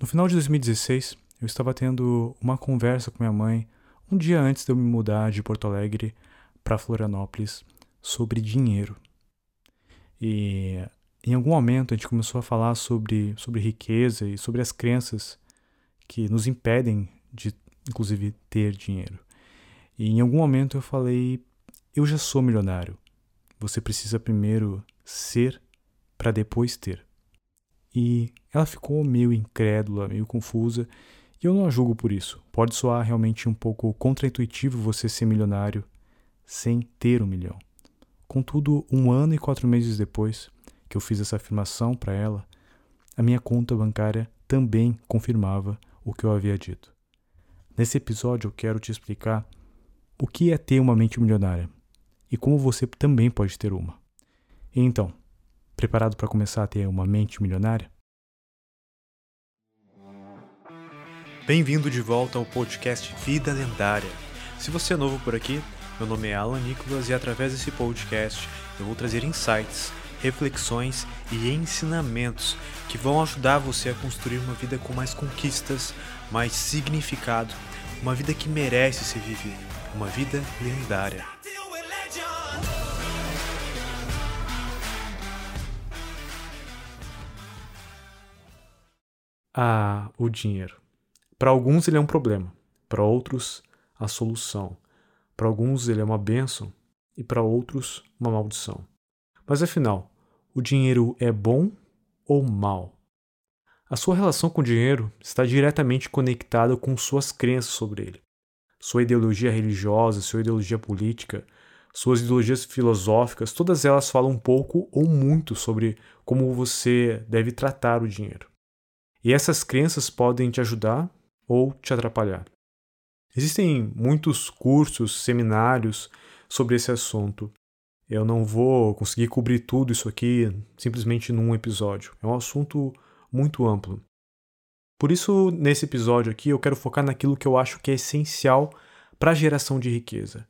No final de 2016, eu estava tendo uma conversa com minha mãe um dia antes de eu me mudar de Porto Alegre para Florianópolis sobre dinheiro. E em algum momento a gente começou a falar sobre, sobre riqueza e sobre as crenças que nos impedem de, inclusive, ter dinheiro. E em algum momento eu falei: eu já sou milionário. Você precisa primeiro ser para depois ter. E ela ficou meio incrédula, meio confusa, e eu não a julgo por isso. Pode soar realmente um pouco contraintuitivo você ser milionário sem ter um milhão. Contudo, um ano e quatro meses depois que eu fiz essa afirmação para ela, a minha conta bancária também confirmava o que eu havia dito. Nesse episódio eu quero te explicar o que é ter uma mente milionária e como você também pode ter uma. Então, preparado para começar a ter uma mente milionária? Bem-vindo de volta ao podcast Vida Lendária. Se você é novo por aqui, meu nome é Alan Nicolas e através desse podcast eu vou trazer insights, reflexões e ensinamentos que vão ajudar você a construir uma vida com mais conquistas, mais significado, uma vida que merece ser vivida, uma vida lendária. Ah, o dinheiro. Para alguns ele é um problema, para outros a solução. Para alguns ele é uma bênção e para outros uma maldição. Mas afinal, o dinheiro é bom ou mal? A sua relação com o dinheiro está diretamente conectada com suas crenças sobre ele. Sua ideologia religiosa, sua ideologia política, suas ideologias filosóficas, todas elas falam um pouco ou muito sobre como você deve tratar o dinheiro. E essas crenças podem te ajudar ou te atrapalhar. Existem muitos cursos, seminários sobre esse assunto. Eu não vou conseguir cobrir tudo isso aqui simplesmente num episódio. É um assunto muito amplo. Por isso, nesse episódio aqui, eu quero focar naquilo que eu acho que é essencial para a geração de riqueza,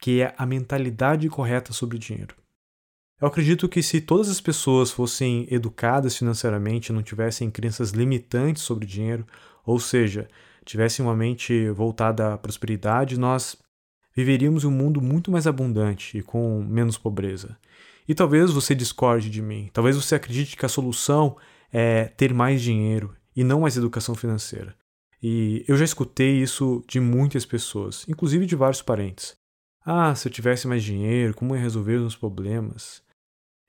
que é a mentalidade correta sobre dinheiro. Eu acredito que se todas as pessoas fossem educadas financeiramente, não tivessem crenças limitantes sobre dinheiro, ou seja, tivessem uma mente voltada à prosperidade, nós viveríamos um mundo muito mais abundante e com menos pobreza. E talvez você discorde de mim, talvez você acredite que a solução é ter mais dinheiro e não mais educação financeira. E eu já escutei isso de muitas pessoas, inclusive de vários parentes. Ah, se eu tivesse mais dinheiro, como ia resolver os problemas?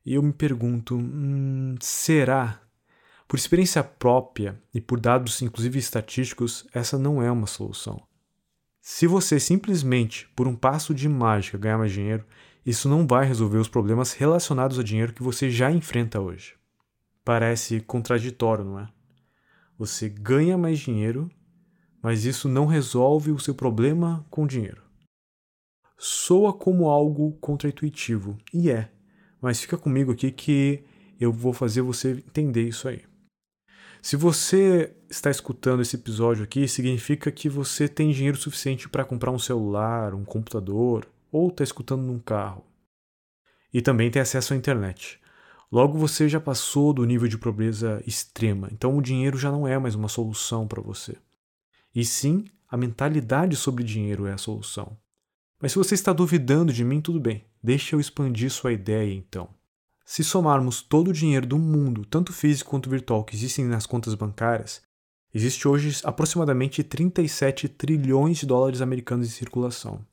E eu me pergunto, hum, será por experiência própria e por dados, inclusive estatísticos, essa não é uma solução. Se você simplesmente, por um passo de mágica, ganhar mais dinheiro, isso não vai resolver os problemas relacionados ao dinheiro que você já enfrenta hoje. Parece contraditório, não é? Você ganha mais dinheiro, mas isso não resolve o seu problema com o dinheiro. Soa como algo contraintuitivo, e é, mas fica comigo aqui que eu vou fazer você entender isso aí. Se você está escutando esse episódio aqui, significa que você tem dinheiro suficiente para comprar um celular, um computador ou está escutando num carro. E também tem acesso à internet. Logo você já passou do nível de pobreza extrema, então o dinheiro já não é mais uma solução para você. E sim, a mentalidade sobre dinheiro é a solução. Mas se você está duvidando de mim, tudo bem, deixa eu expandir sua ideia então. Se somarmos todo o dinheiro do mundo, tanto físico quanto virtual, que existem nas contas bancárias, existe hoje aproximadamente 37 trilhões de dólares americanos em circulação.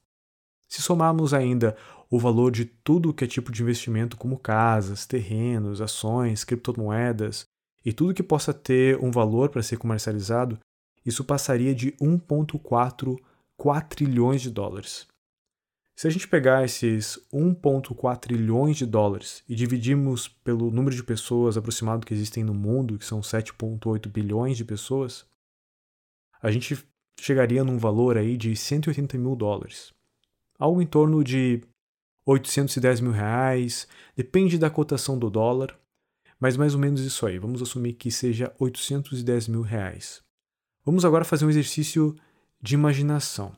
Se somarmos ainda o valor de tudo que é tipo de investimento, como casas, terrenos, ações, criptomoedas e tudo que possa ter um valor para ser comercializado, isso passaria de 1,4 quatrilhões de dólares. Se a gente pegar esses 1,4 trilhões de dólares e dividirmos pelo número de pessoas aproximado que existem no mundo, que são 7,8 bilhões de pessoas, a gente chegaria num valor aí de 180 mil dólares. Algo em torno de 810 mil reais, depende da cotação do dólar, mas mais ou menos isso aí. Vamos assumir que seja 810 mil reais. Vamos agora fazer um exercício de imaginação.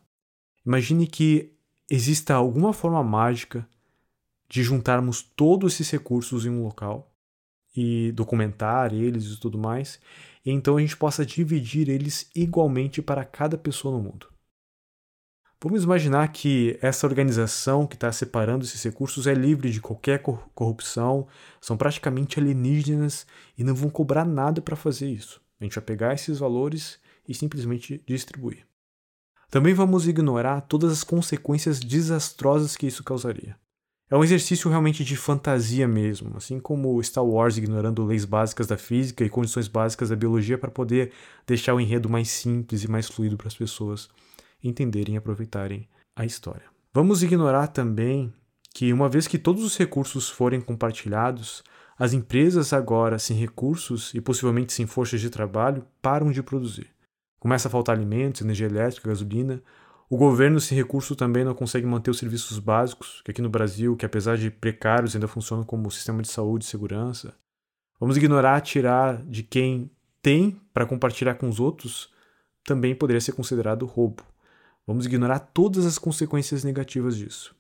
Imagine que exista alguma forma mágica de juntarmos todos esses recursos em um local e documentar eles e tudo mais, e então a gente possa dividir eles igualmente para cada pessoa no mundo. Vamos imaginar que essa organização que está separando esses recursos é livre de qualquer corrupção, são praticamente alienígenas e não vão cobrar nada para fazer isso. A gente vai pegar esses valores e simplesmente distribuir. Também vamos ignorar todas as consequências desastrosas que isso causaria. É um exercício realmente de fantasia mesmo, assim como Star Wars ignorando leis básicas da física e condições básicas da biologia para poder deixar o enredo mais simples e mais fluido para as pessoas entenderem e aproveitarem a história. Vamos ignorar também que, uma vez que todos os recursos forem compartilhados, as empresas agora sem recursos e possivelmente sem forças de trabalho param de produzir. Começa a faltar alimentos, energia elétrica, gasolina. O governo sem recurso também não consegue manter os serviços básicos, que aqui no Brasil, que apesar de precários ainda funcionam como sistema de saúde e segurança. Vamos ignorar tirar de quem tem para compartilhar com os outros, também poderia ser considerado roubo. Vamos ignorar todas as consequências negativas disso.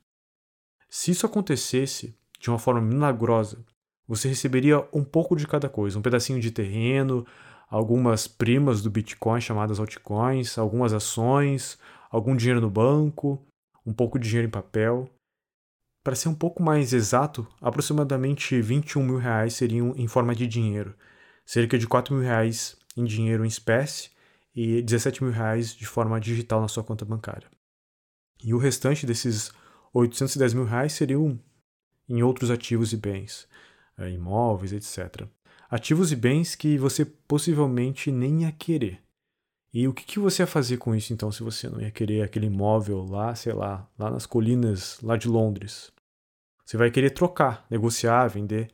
Se isso acontecesse de uma forma milagrosa, você receberia um pouco de cada coisa, um pedacinho de terreno, algumas primas do Bitcoin chamadas altcoins, algumas ações, algum dinheiro no banco, um pouco de dinheiro em papel. Para ser um pouco mais exato, aproximadamente 21 mil reais seriam em forma de dinheiro, cerca de 4 mil reais em dinheiro em espécie e 17 mil reais de forma digital na sua conta bancária. E o restante desses 810 mil reais seriam em outros ativos e bens, eh, imóveis, etc. Ativos e bens que você possivelmente nem ia querer. E o que, que você ia fazer com isso então, se você não ia querer aquele imóvel lá, sei lá, lá nas colinas lá de Londres? Você vai querer trocar, negociar, vender.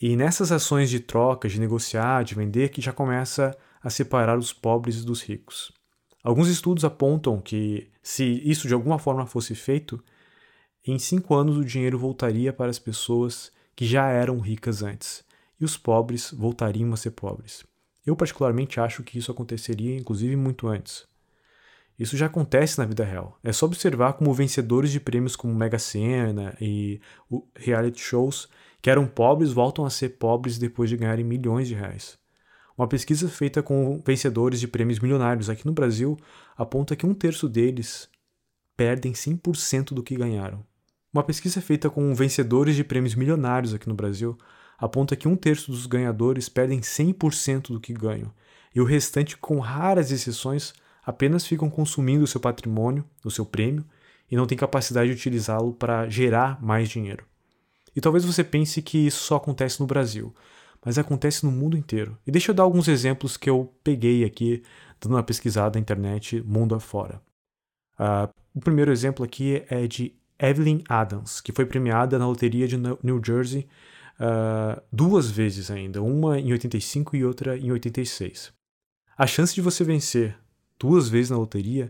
E nessas ações de troca, de negociar, de vender, que já começa a separar os pobres dos ricos. Alguns estudos apontam que, se isso de alguma forma fosse feito, em cinco anos o dinheiro voltaria para as pessoas que já eram ricas antes, e os pobres voltariam a ser pobres. Eu, particularmente, acho que isso aconteceria, inclusive, muito antes. Isso já acontece na vida real. É só observar como vencedores de prêmios como Mega Sena e reality shows que eram pobres voltam a ser pobres depois de ganharem milhões de reais. Uma pesquisa feita com vencedores de prêmios milionários aqui no Brasil aponta que um terço deles perdem 100% do que ganharam. Uma pesquisa feita com vencedores de prêmios milionários aqui no Brasil aponta que um terço dos ganhadores perdem 100% do que ganham, e o restante, com raras exceções, apenas ficam consumindo o seu patrimônio, o seu prêmio, e não têm capacidade de utilizá-lo para gerar mais dinheiro. E talvez você pense que isso só acontece no Brasil, mas acontece no mundo inteiro. E deixa eu dar alguns exemplos que eu peguei aqui, dando uma pesquisada na internet, mundo afora. Uh, o primeiro exemplo aqui é de Evelyn Adams, que foi premiada na loteria de New Jersey uh, duas vezes ainda, uma em 85 e outra em 86. A chance de você vencer duas vezes na loteria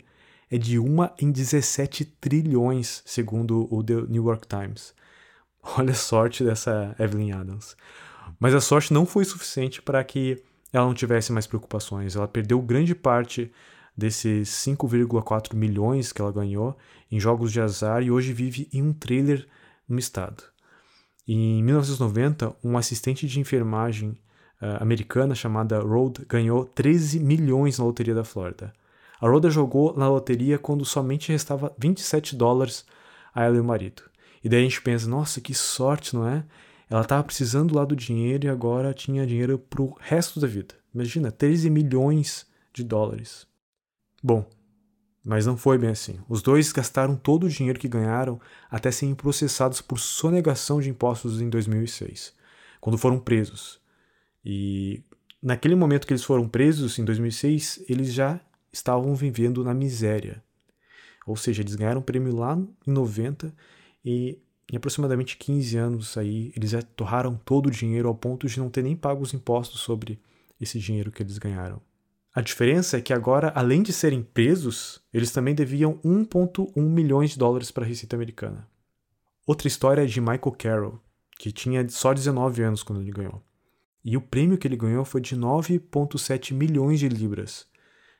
é de uma em 17 trilhões, segundo o The New York Times. Olha a sorte dessa Evelyn Adams. Mas a sorte não foi suficiente para que ela não tivesse mais preocupações. Ela perdeu grande parte desses 5,4 milhões que ela ganhou em jogos de azar e hoje vive em um trailer no estado. Em 1990, um assistente de enfermagem uh, americana chamada Rhoda ganhou 13 milhões na loteria da Flórida. A Rhoda jogou na loteria quando somente restava 27 dólares a ela e o marido. E daí a gente pensa, nossa, que sorte, não é? Ela estava precisando lá do dinheiro e agora tinha dinheiro para o resto da vida. Imagina, 13 milhões de dólares. Bom, mas não foi bem assim. Os dois gastaram todo o dinheiro que ganharam até serem processados por sonegação de impostos em 2006, quando foram presos. E naquele momento que eles foram presos, em 2006, eles já estavam vivendo na miséria. Ou seja, eles ganharam o prêmio lá em 90 e em aproximadamente 15 anos aí, eles torraram todo o dinheiro ao ponto de não ter nem pago os impostos sobre esse dinheiro que eles ganharam. A diferença é que agora, além de serem presos, eles também deviam 1,1 milhões de dólares para a Receita Americana. Outra história é de Michael Carroll, que tinha só 19 anos quando ele ganhou. E o prêmio que ele ganhou foi de 9,7 milhões de libras.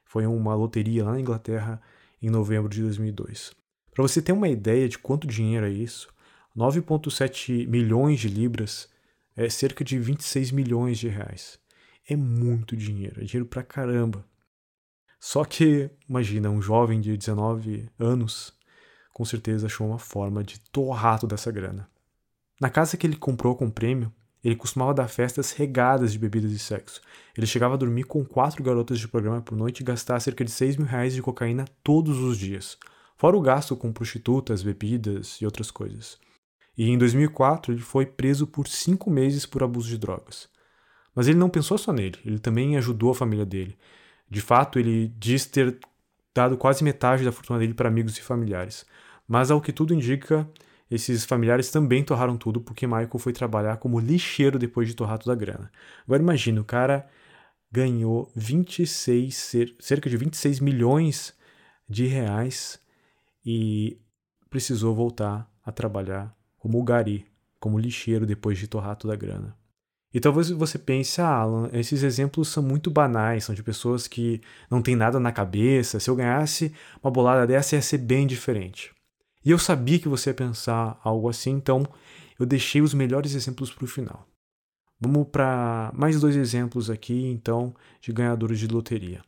Foi uma loteria lá na Inglaterra em novembro de 2002. Para você ter uma ideia de quanto dinheiro é isso, 9,7 milhões de libras é cerca de 26 milhões de reais. É muito dinheiro, é dinheiro pra caramba. Só que, imagina, um jovem de 19 anos com certeza achou uma forma de torrar toda essa grana. Na casa que ele comprou com prêmio, ele costumava dar festas regadas de bebidas e sexo. Ele chegava a dormir com quatro garotas de programa por noite e gastar cerca de 6 mil reais de cocaína todos os dias, fora o gasto com prostitutas, bebidas e outras coisas. E em 2004 ele foi preso por cinco meses por abuso de drogas. Mas ele não pensou só nele, ele também ajudou a família dele. De fato, ele diz ter dado quase metade da fortuna dele para amigos e familiares. Mas ao que tudo indica, esses familiares também torraram tudo porque Michael foi trabalhar como lixeiro depois de torrar toda a grana. Agora imagina, o cara ganhou 26, cerca de 26 milhões de reais e precisou voltar a trabalhar como gari, como lixeiro depois de torrar toda a grana. E talvez você pense, ah, Alan, esses exemplos são muito banais, são de pessoas que não têm nada na cabeça. Se eu ganhasse uma bolada dessa, ia ser bem diferente. E eu sabia que você ia pensar algo assim, então eu deixei os melhores exemplos para o final. Vamos para mais dois exemplos aqui, então, de ganhadores de loteria.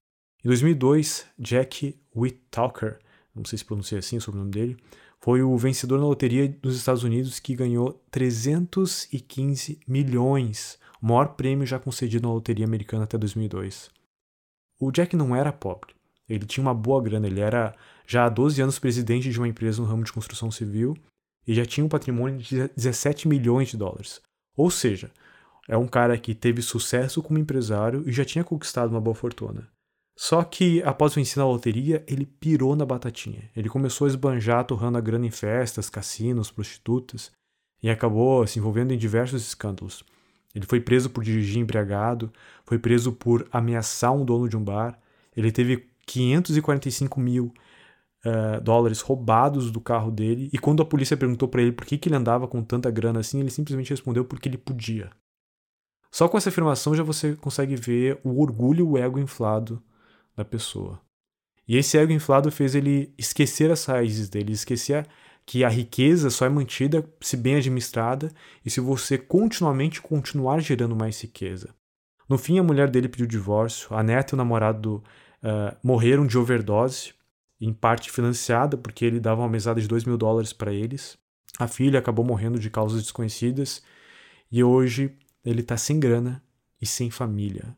Em 2002, Jack Whittaker, não sei se pronuncia assim o sobrenome dele, foi o vencedor na loteria dos Estados Unidos que ganhou 315 milhões, o maior prêmio já concedido na loteria americana até 2002. O Jack não era pobre, ele tinha uma boa grana, ele era já há 12 anos presidente de uma empresa no ramo de construção civil e já tinha um patrimônio de 17 milhões de dólares. Ou seja, é um cara que teve sucesso como empresário e já tinha conquistado uma boa fortuna. Só que, após vencer na loteria, ele pirou na batatinha. Ele começou a esbanjar, torrando a grana em festas, cassinos, prostitutas, e acabou se envolvendo em diversos escândalos. Ele foi preso por dirigir embriagado, foi preso por ameaçar um dono de um bar, ele teve 545 mil uh, dólares roubados do carro dele. E quando a polícia perguntou para ele por que, que ele andava com tanta grana assim, ele simplesmente respondeu porque ele podia. Só com essa afirmação já você consegue ver o orgulho e o ego inflado da pessoa. E esse ego inflado fez ele esquecer as raízes dele, esquecer que a riqueza só é mantida se bem administrada e se você continuamente continuar gerando mais riqueza. No fim, a mulher dele pediu divórcio, a neta e o namorado uh, morreram de overdose em parte financiada, porque ele dava uma mesada de 2 mil dólares para eles. A filha acabou morrendo de causas desconhecidas e hoje ele está sem grana e sem família.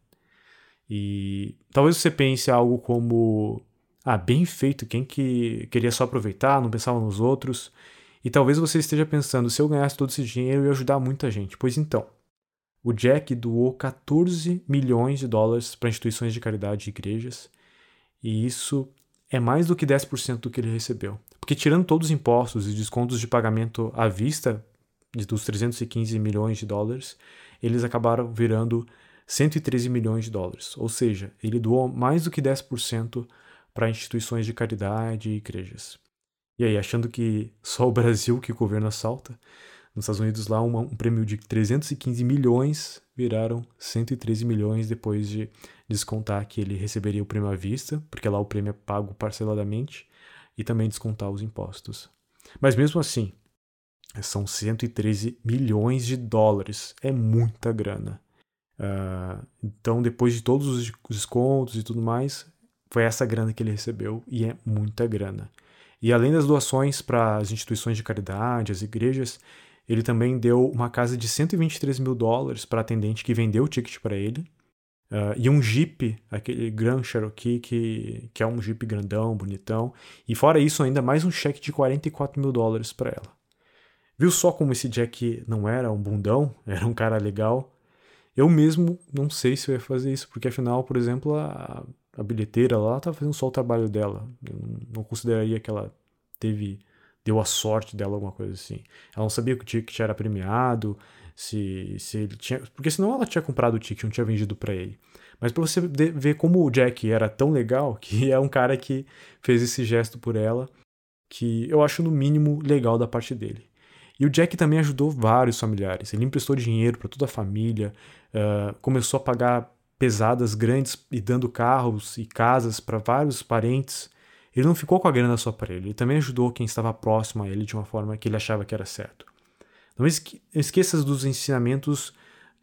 E talvez você pense algo como: ah, bem feito, quem que queria só aproveitar, não pensava nos outros. E talvez você esteja pensando: se eu ganhasse todo esse dinheiro, eu ia ajudar muita gente. Pois então, o Jack doou 14 milhões de dólares para instituições de caridade e igrejas, e isso é mais do que 10% do que ele recebeu. Porque tirando todos os impostos e descontos de pagamento à vista dos 315 milhões de dólares, eles acabaram virando 113 milhões de dólares. Ou seja, ele doou mais do que 10% para instituições de caridade e igrejas. E aí, achando que só o Brasil que o governo assalta, nos Estados Unidos lá um, um prêmio de 315 milhões viraram 113 milhões depois de descontar que ele receberia o prêmio à vista, porque lá o prêmio é pago parceladamente, e também descontar os impostos. Mas mesmo assim, são 113 milhões de dólares. É muita grana. Uh, então, depois de todos os descontos e tudo mais, foi essa grana que ele recebeu e é muita grana. E além das doações para as instituições de caridade, as igrejas, ele também deu uma casa de 123 mil dólares para a atendente que vendeu o ticket para ele. Uh, e um Jeep, aquele Grand Cherokee, que, que é um Jeep grandão, bonitão. E fora isso, ainda mais um cheque de 44 mil dólares para ela. Viu só como esse Jack não era um bundão? Era um cara legal. Eu mesmo não sei se eu ia fazer isso, porque afinal, por exemplo, a, a bilheteira lá estava fazendo só o trabalho dela. Eu não consideraria que ela teve deu a sorte dela, alguma coisa assim. Ela não sabia que o ticket era premiado, se, se ele tinha. Porque senão ela tinha comprado o ticket, não tinha vendido para ele. Mas para você ver como o Jack era tão legal, que é um cara que fez esse gesto por ela, que eu acho no mínimo legal da parte dele. E o Jack também ajudou vários familiares. Ele emprestou dinheiro para toda a família, uh, começou a pagar pesadas grandes e dando carros e casas para vários parentes. Ele não ficou com a grana só para ele, ele também ajudou quem estava próximo a ele de uma forma que ele achava que era certo. Não esqueças dos ensinamentos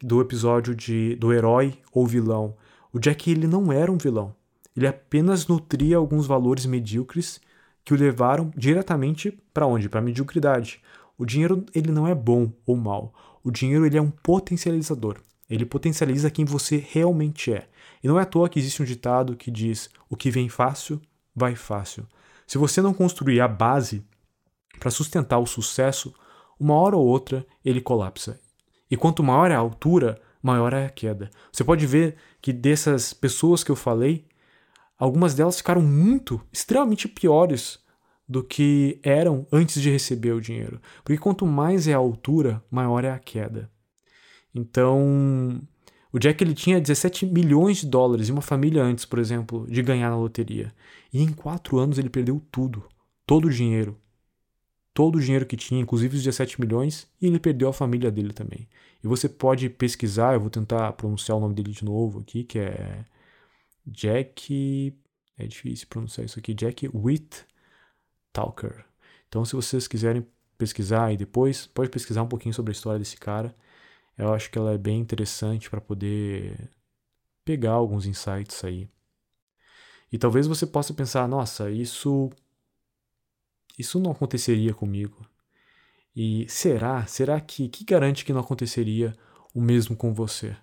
do episódio de do herói ou vilão. O Jack ele não era um vilão. Ele apenas nutria alguns valores medíocres que o levaram diretamente para onde? Para a mediocridade. O dinheiro ele não é bom ou mal. O dinheiro ele é um potencializador. Ele potencializa quem você realmente é. E não é à toa que existe um ditado que diz: o que vem fácil, vai fácil. Se você não construir a base para sustentar o sucesso, uma hora ou outra ele colapsa. E quanto maior é a altura, maior é a queda. Você pode ver que dessas pessoas que eu falei, algumas delas ficaram muito, extremamente piores do que eram antes de receber o dinheiro. Porque quanto mais é a altura, maior é a queda. Então, o Jack ele tinha 17 milhões de dólares e uma família antes, por exemplo, de ganhar na loteria. E em quatro anos ele perdeu tudo, todo o dinheiro. Todo o dinheiro que tinha, inclusive os 17 milhões, e ele perdeu a família dele também. E você pode pesquisar, eu vou tentar pronunciar o nome dele de novo aqui, que é Jack. É difícil pronunciar isso aqui. Jack Witt Talker. Então, se vocês quiserem pesquisar aí depois, pode pesquisar um pouquinho sobre a história desse cara. Eu acho que ela é bem interessante para poder pegar alguns insights aí. E talvez você possa pensar, nossa, isso isso não aconteceria comigo. E será? Será que que garante que não aconteceria o mesmo com você?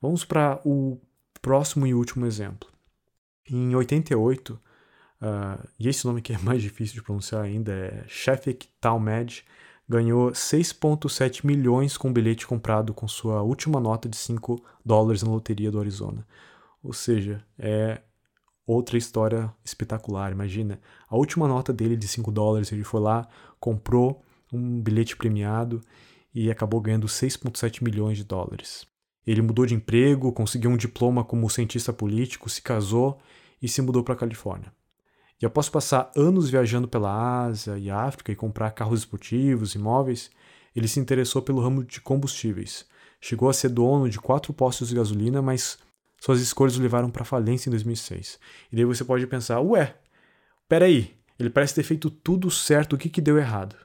Vamos para o próximo e último exemplo. Em 88, uh, e esse nome que é mais difícil de pronunciar ainda é Sheffield Talmadge, ganhou 6,7 milhões com um bilhete comprado com sua última nota de 5 dólares na loteria do Arizona. Ou seja, é outra história espetacular. Imagina, a última nota dele de 5 dólares, ele foi lá, comprou um bilhete premiado e acabou ganhando 6,7 milhões de dólares. Ele mudou de emprego, conseguiu um diploma como cientista político, se casou e se mudou para a Califórnia. E após passar anos viajando pela Ásia e África e comprar carros esportivos, imóveis, ele se interessou pelo ramo de combustíveis. Chegou a ser dono de quatro postos de gasolina, mas suas escolhas o levaram para falência em 2006. E daí você pode pensar: ué, peraí, ele parece ter feito tudo certo, o que, que deu errado?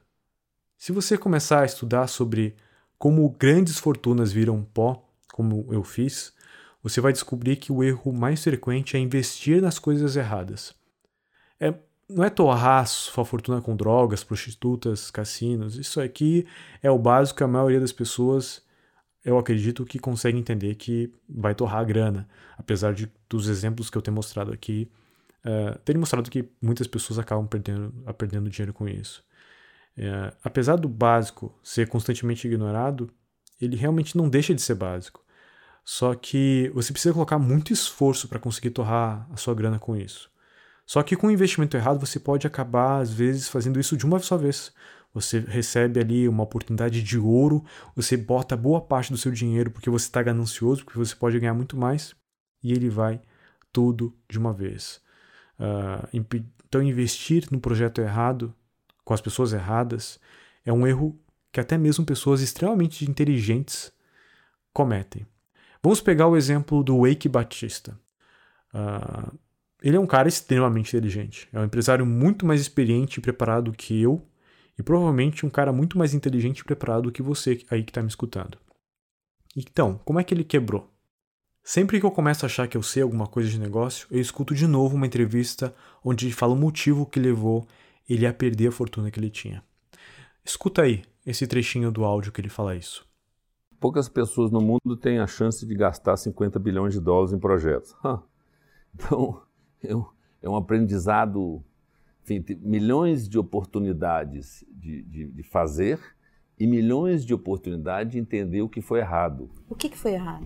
Se você começar a estudar sobre como grandes fortunas viram pó, como eu fiz, você vai descobrir que o erro mais frequente é investir nas coisas erradas. É, não é torrar sua fortuna com drogas, prostitutas, cassinos. Isso aqui é o básico que a maioria das pessoas, eu acredito, que consegue entender que vai torrar a grana. Apesar de dos exemplos que eu tenho mostrado aqui, uh, terem mostrado que muitas pessoas acabam perdendo, perdendo dinheiro com isso. Uh, apesar do básico ser constantemente ignorado, ele realmente não deixa de ser básico. Só que você precisa colocar muito esforço para conseguir torrar a sua grana com isso. Só que com o investimento errado você pode acabar, às vezes, fazendo isso de uma só vez. Você recebe ali uma oportunidade de ouro, você bota boa parte do seu dinheiro porque você está ganancioso, porque você pode ganhar muito mais, e ele vai tudo de uma vez. Uh, então, investir no projeto errado, com as pessoas erradas, é um erro que até mesmo pessoas extremamente inteligentes cometem. Vamos pegar o exemplo do Wake Batista. Uh, ele é um cara extremamente inteligente. É um empresário muito mais experiente e preparado que eu, e provavelmente um cara muito mais inteligente e preparado que você aí que está me escutando. Então, como é que ele quebrou? Sempre que eu começo a achar que eu sei alguma coisa de negócio, eu escuto de novo uma entrevista onde ele fala o motivo que levou ele a perder a fortuna que ele tinha. Escuta aí esse trechinho do áudio que ele fala isso. Poucas pessoas no mundo têm a chance de gastar 50 bilhões de dólares em projetos. Então, é um, aprendizado, enfim, milhões de oportunidades de, de, de, fazer e milhões de oportunidades de entender o que foi errado. O que, que foi errado?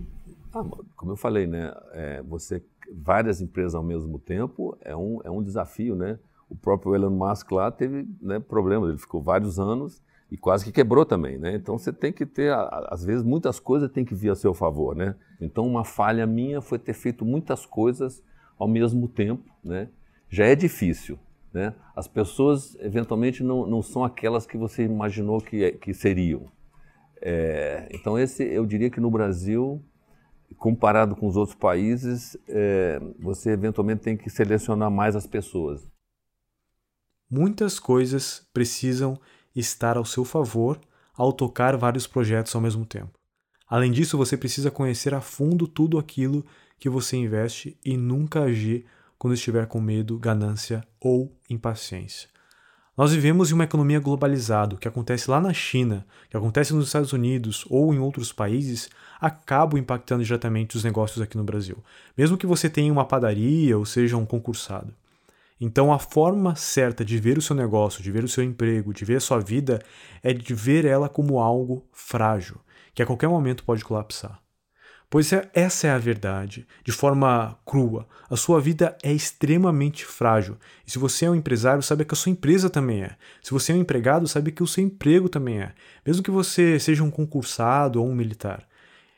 Ah, como eu falei, né, é, você várias empresas ao mesmo tempo é um, é um desafio, né? O próprio Elon Musk lá teve né, problemas, ele ficou vários anos e quase que quebrou também, né? Então você tem que ter, às vezes muitas coisas tem que vir a seu favor, né? Então uma falha minha foi ter feito muitas coisas ao mesmo tempo, né? já é difícil. Né? As pessoas, eventualmente, não, não são aquelas que você imaginou que, que seriam. É, então, esse, eu diria que no Brasil, comparado com os outros países, é, você eventualmente tem que selecionar mais as pessoas. Muitas coisas precisam estar ao seu favor ao tocar vários projetos ao mesmo tempo. Além disso, você precisa conhecer a fundo tudo aquilo que você investe e nunca agir quando estiver com medo, ganância ou impaciência. Nós vivemos em uma economia globalizada. O que acontece lá na China, que acontece nos Estados Unidos ou em outros países, acaba impactando diretamente os negócios aqui no Brasil. Mesmo que você tenha uma padaria ou seja um concursado. Então, a forma certa de ver o seu negócio, de ver o seu emprego, de ver a sua vida, é de ver ela como algo frágil, que a qualquer momento pode colapsar. Pois é, essa é a verdade, de forma crua. A sua vida é extremamente frágil. E se você é um empresário, sabe que a sua empresa também é. Se você é um empregado, sabe que o seu emprego também é. Mesmo que você seja um concursado ou um militar.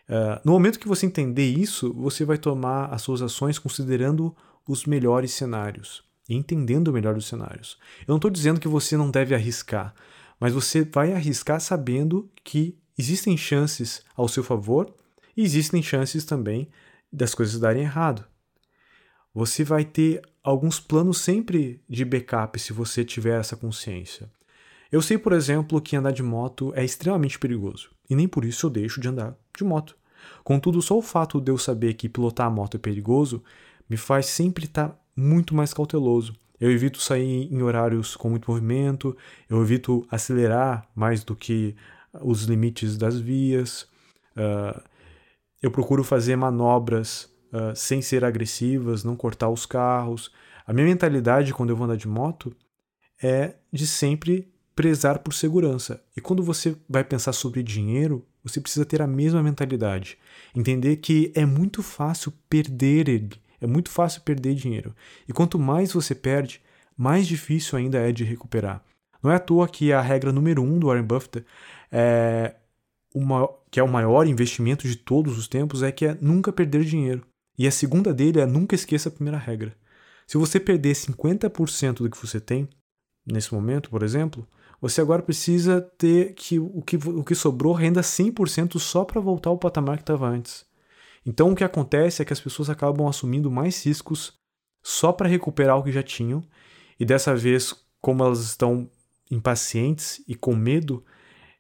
Uh, no momento que você entender isso, você vai tomar as suas ações considerando os melhores cenários e entendendo melhor os cenários. Eu não estou dizendo que você não deve arriscar, mas você vai arriscar sabendo que existem chances ao seu favor e existem chances também das coisas darem errado. Você vai ter alguns planos sempre de backup se você tiver essa consciência. Eu sei, por exemplo, que andar de moto é extremamente perigoso e nem por isso eu deixo de andar de moto. Contudo, só o fato de eu saber que pilotar a moto é perigoso me faz sempre estar muito mais cauteloso. Eu evito sair em horários com muito movimento, eu evito acelerar mais do que os limites das vias, uh, eu procuro fazer manobras uh, sem ser agressivas, não cortar os carros. A minha mentalidade quando eu vou andar de moto é de sempre prezar por segurança. E quando você vai pensar sobre dinheiro, você precisa ter a mesma mentalidade. Entender que é muito fácil perder ele é muito fácil perder dinheiro. E quanto mais você perde, mais difícil ainda é de recuperar. Não é à toa que a regra número um do Warren Buffett, é que é o maior investimento de todos os tempos, é que é nunca perder dinheiro. E a segunda dele é nunca esqueça a primeira regra. Se você perder 50% do que você tem, nesse momento, por exemplo, você agora precisa ter que o que, o que sobrou renda 100% só para voltar ao patamar que estava antes. Então o que acontece é que as pessoas acabam assumindo mais riscos só para recuperar o que já tinham, e dessa vez, como elas estão impacientes e com medo,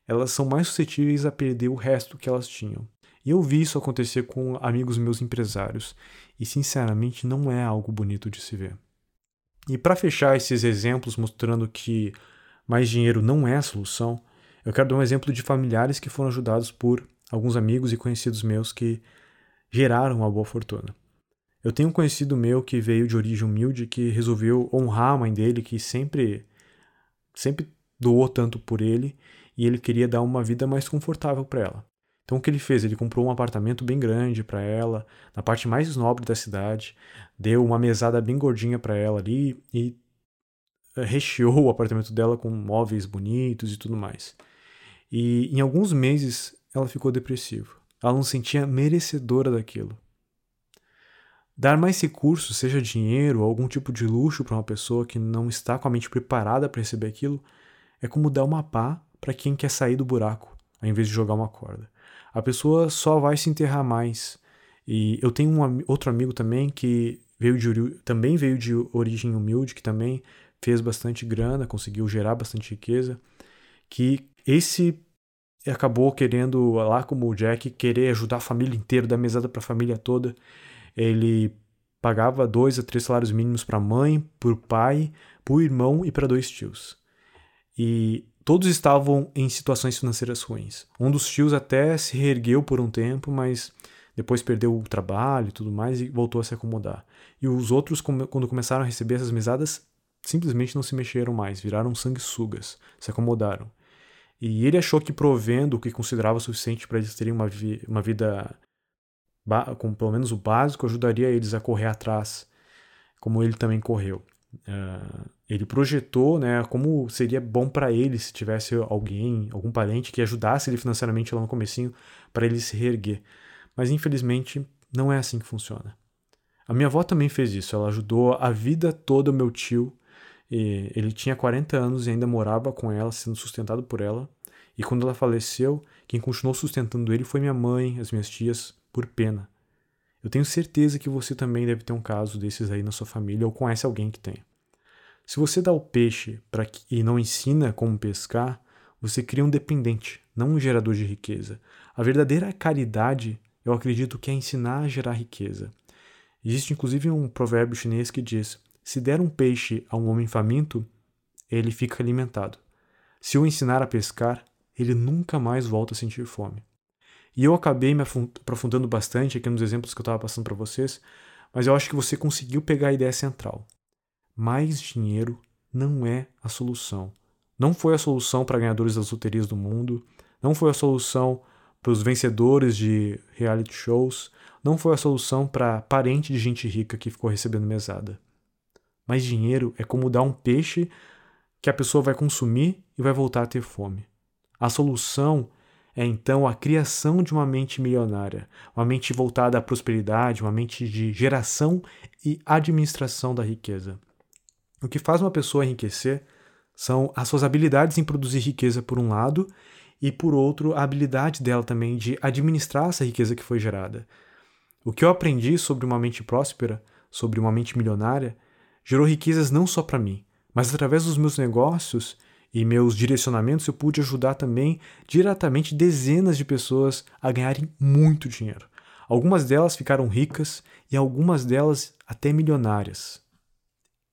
elas são mais suscetíveis a perder o resto que elas tinham. E eu vi isso acontecer com amigos meus empresários, e sinceramente não é algo bonito de se ver. E para fechar esses exemplos mostrando que mais dinheiro não é a solução, eu quero dar um exemplo de familiares que foram ajudados por alguns amigos e conhecidos meus que geraram uma boa fortuna. Eu tenho um conhecido meu que veio de origem humilde que resolveu honrar a mãe dele, que sempre sempre doou tanto por ele e ele queria dar uma vida mais confortável para ela. Então o que ele fez? Ele comprou um apartamento bem grande para ela, na parte mais nobre da cidade, deu uma mesada bem gordinha para ela ali e eh, recheou o apartamento dela com móveis bonitos e tudo mais. E em alguns meses ela ficou depressiva. Ela não sentia merecedora daquilo. Dar mais recursos, seja dinheiro ou algum tipo de luxo para uma pessoa que não está com a mente preparada para receber aquilo, é como dar uma pá para quem quer sair do buraco, ao invés de jogar uma corda. A pessoa só vai se enterrar mais. E eu tenho um outro amigo também que veio de, também veio de origem humilde, que também fez bastante grana, conseguiu gerar bastante riqueza, que esse acabou querendo, lá como o Jack, querer ajudar a família inteira, dar mesada para a família toda. Ele pagava dois a três salários mínimos para a mãe, para o pai, para o irmão e para dois tios. E todos estavam em situações financeiras ruins. Um dos tios até se reergueu por um tempo, mas depois perdeu o trabalho e tudo mais e voltou a se acomodar. E os outros, quando começaram a receber essas mesadas, simplesmente não se mexeram mais, viraram sanguessugas, se acomodaram. E ele achou que provendo o que considerava suficiente para eles terem uma, vi uma vida com pelo menos o básico ajudaria eles a correr atrás, como ele também correu. Uh, ele projetou né, como seria bom para ele se tivesse alguém, algum parente que ajudasse ele financeiramente lá no comecinho para ele se reerguer. Mas infelizmente não é assim que funciona. A minha avó também fez isso, ela ajudou a vida toda o meu tio ele tinha 40 anos e ainda morava com ela, sendo sustentado por ela. E quando ela faleceu, quem continuou sustentando ele foi minha mãe, as minhas tias, por pena. Eu tenho certeza que você também deve ter um caso desses aí na sua família ou conhece alguém que tem. Se você dá o peixe e não ensina como pescar, você cria um dependente. não um gerador de riqueza. A verdadeira caridade, eu acredito que é ensinar a gerar riqueza. Existe inclusive um provérbio chinês que diz: se der um peixe a um homem faminto, ele fica alimentado. Se o ensinar a pescar, ele nunca mais volta a sentir fome. E eu acabei me aprofundando bastante aqui nos exemplos que eu estava passando para vocês, mas eu acho que você conseguiu pegar a ideia central. Mais dinheiro não é a solução. Não foi a solução para ganhadores das loterias do mundo, não foi a solução para os vencedores de reality shows, não foi a solução para parente de gente rica que ficou recebendo mesada. Mas dinheiro é como dar um peixe que a pessoa vai consumir e vai voltar a ter fome. A solução é então a criação de uma mente milionária, uma mente voltada à prosperidade, uma mente de geração e administração da riqueza. O que faz uma pessoa enriquecer são as suas habilidades em produzir riqueza por um lado e por outro a habilidade dela também de administrar essa riqueza que foi gerada. O que eu aprendi sobre uma mente próspera, sobre uma mente milionária, gerou riquezas não só para mim, mas através dos meus negócios e meus direcionamentos eu pude ajudar também diretamente dezenas de pessoas a ganharem muito dinheiro. Algumas delas ficaram ricas e algumas delas até milionárias.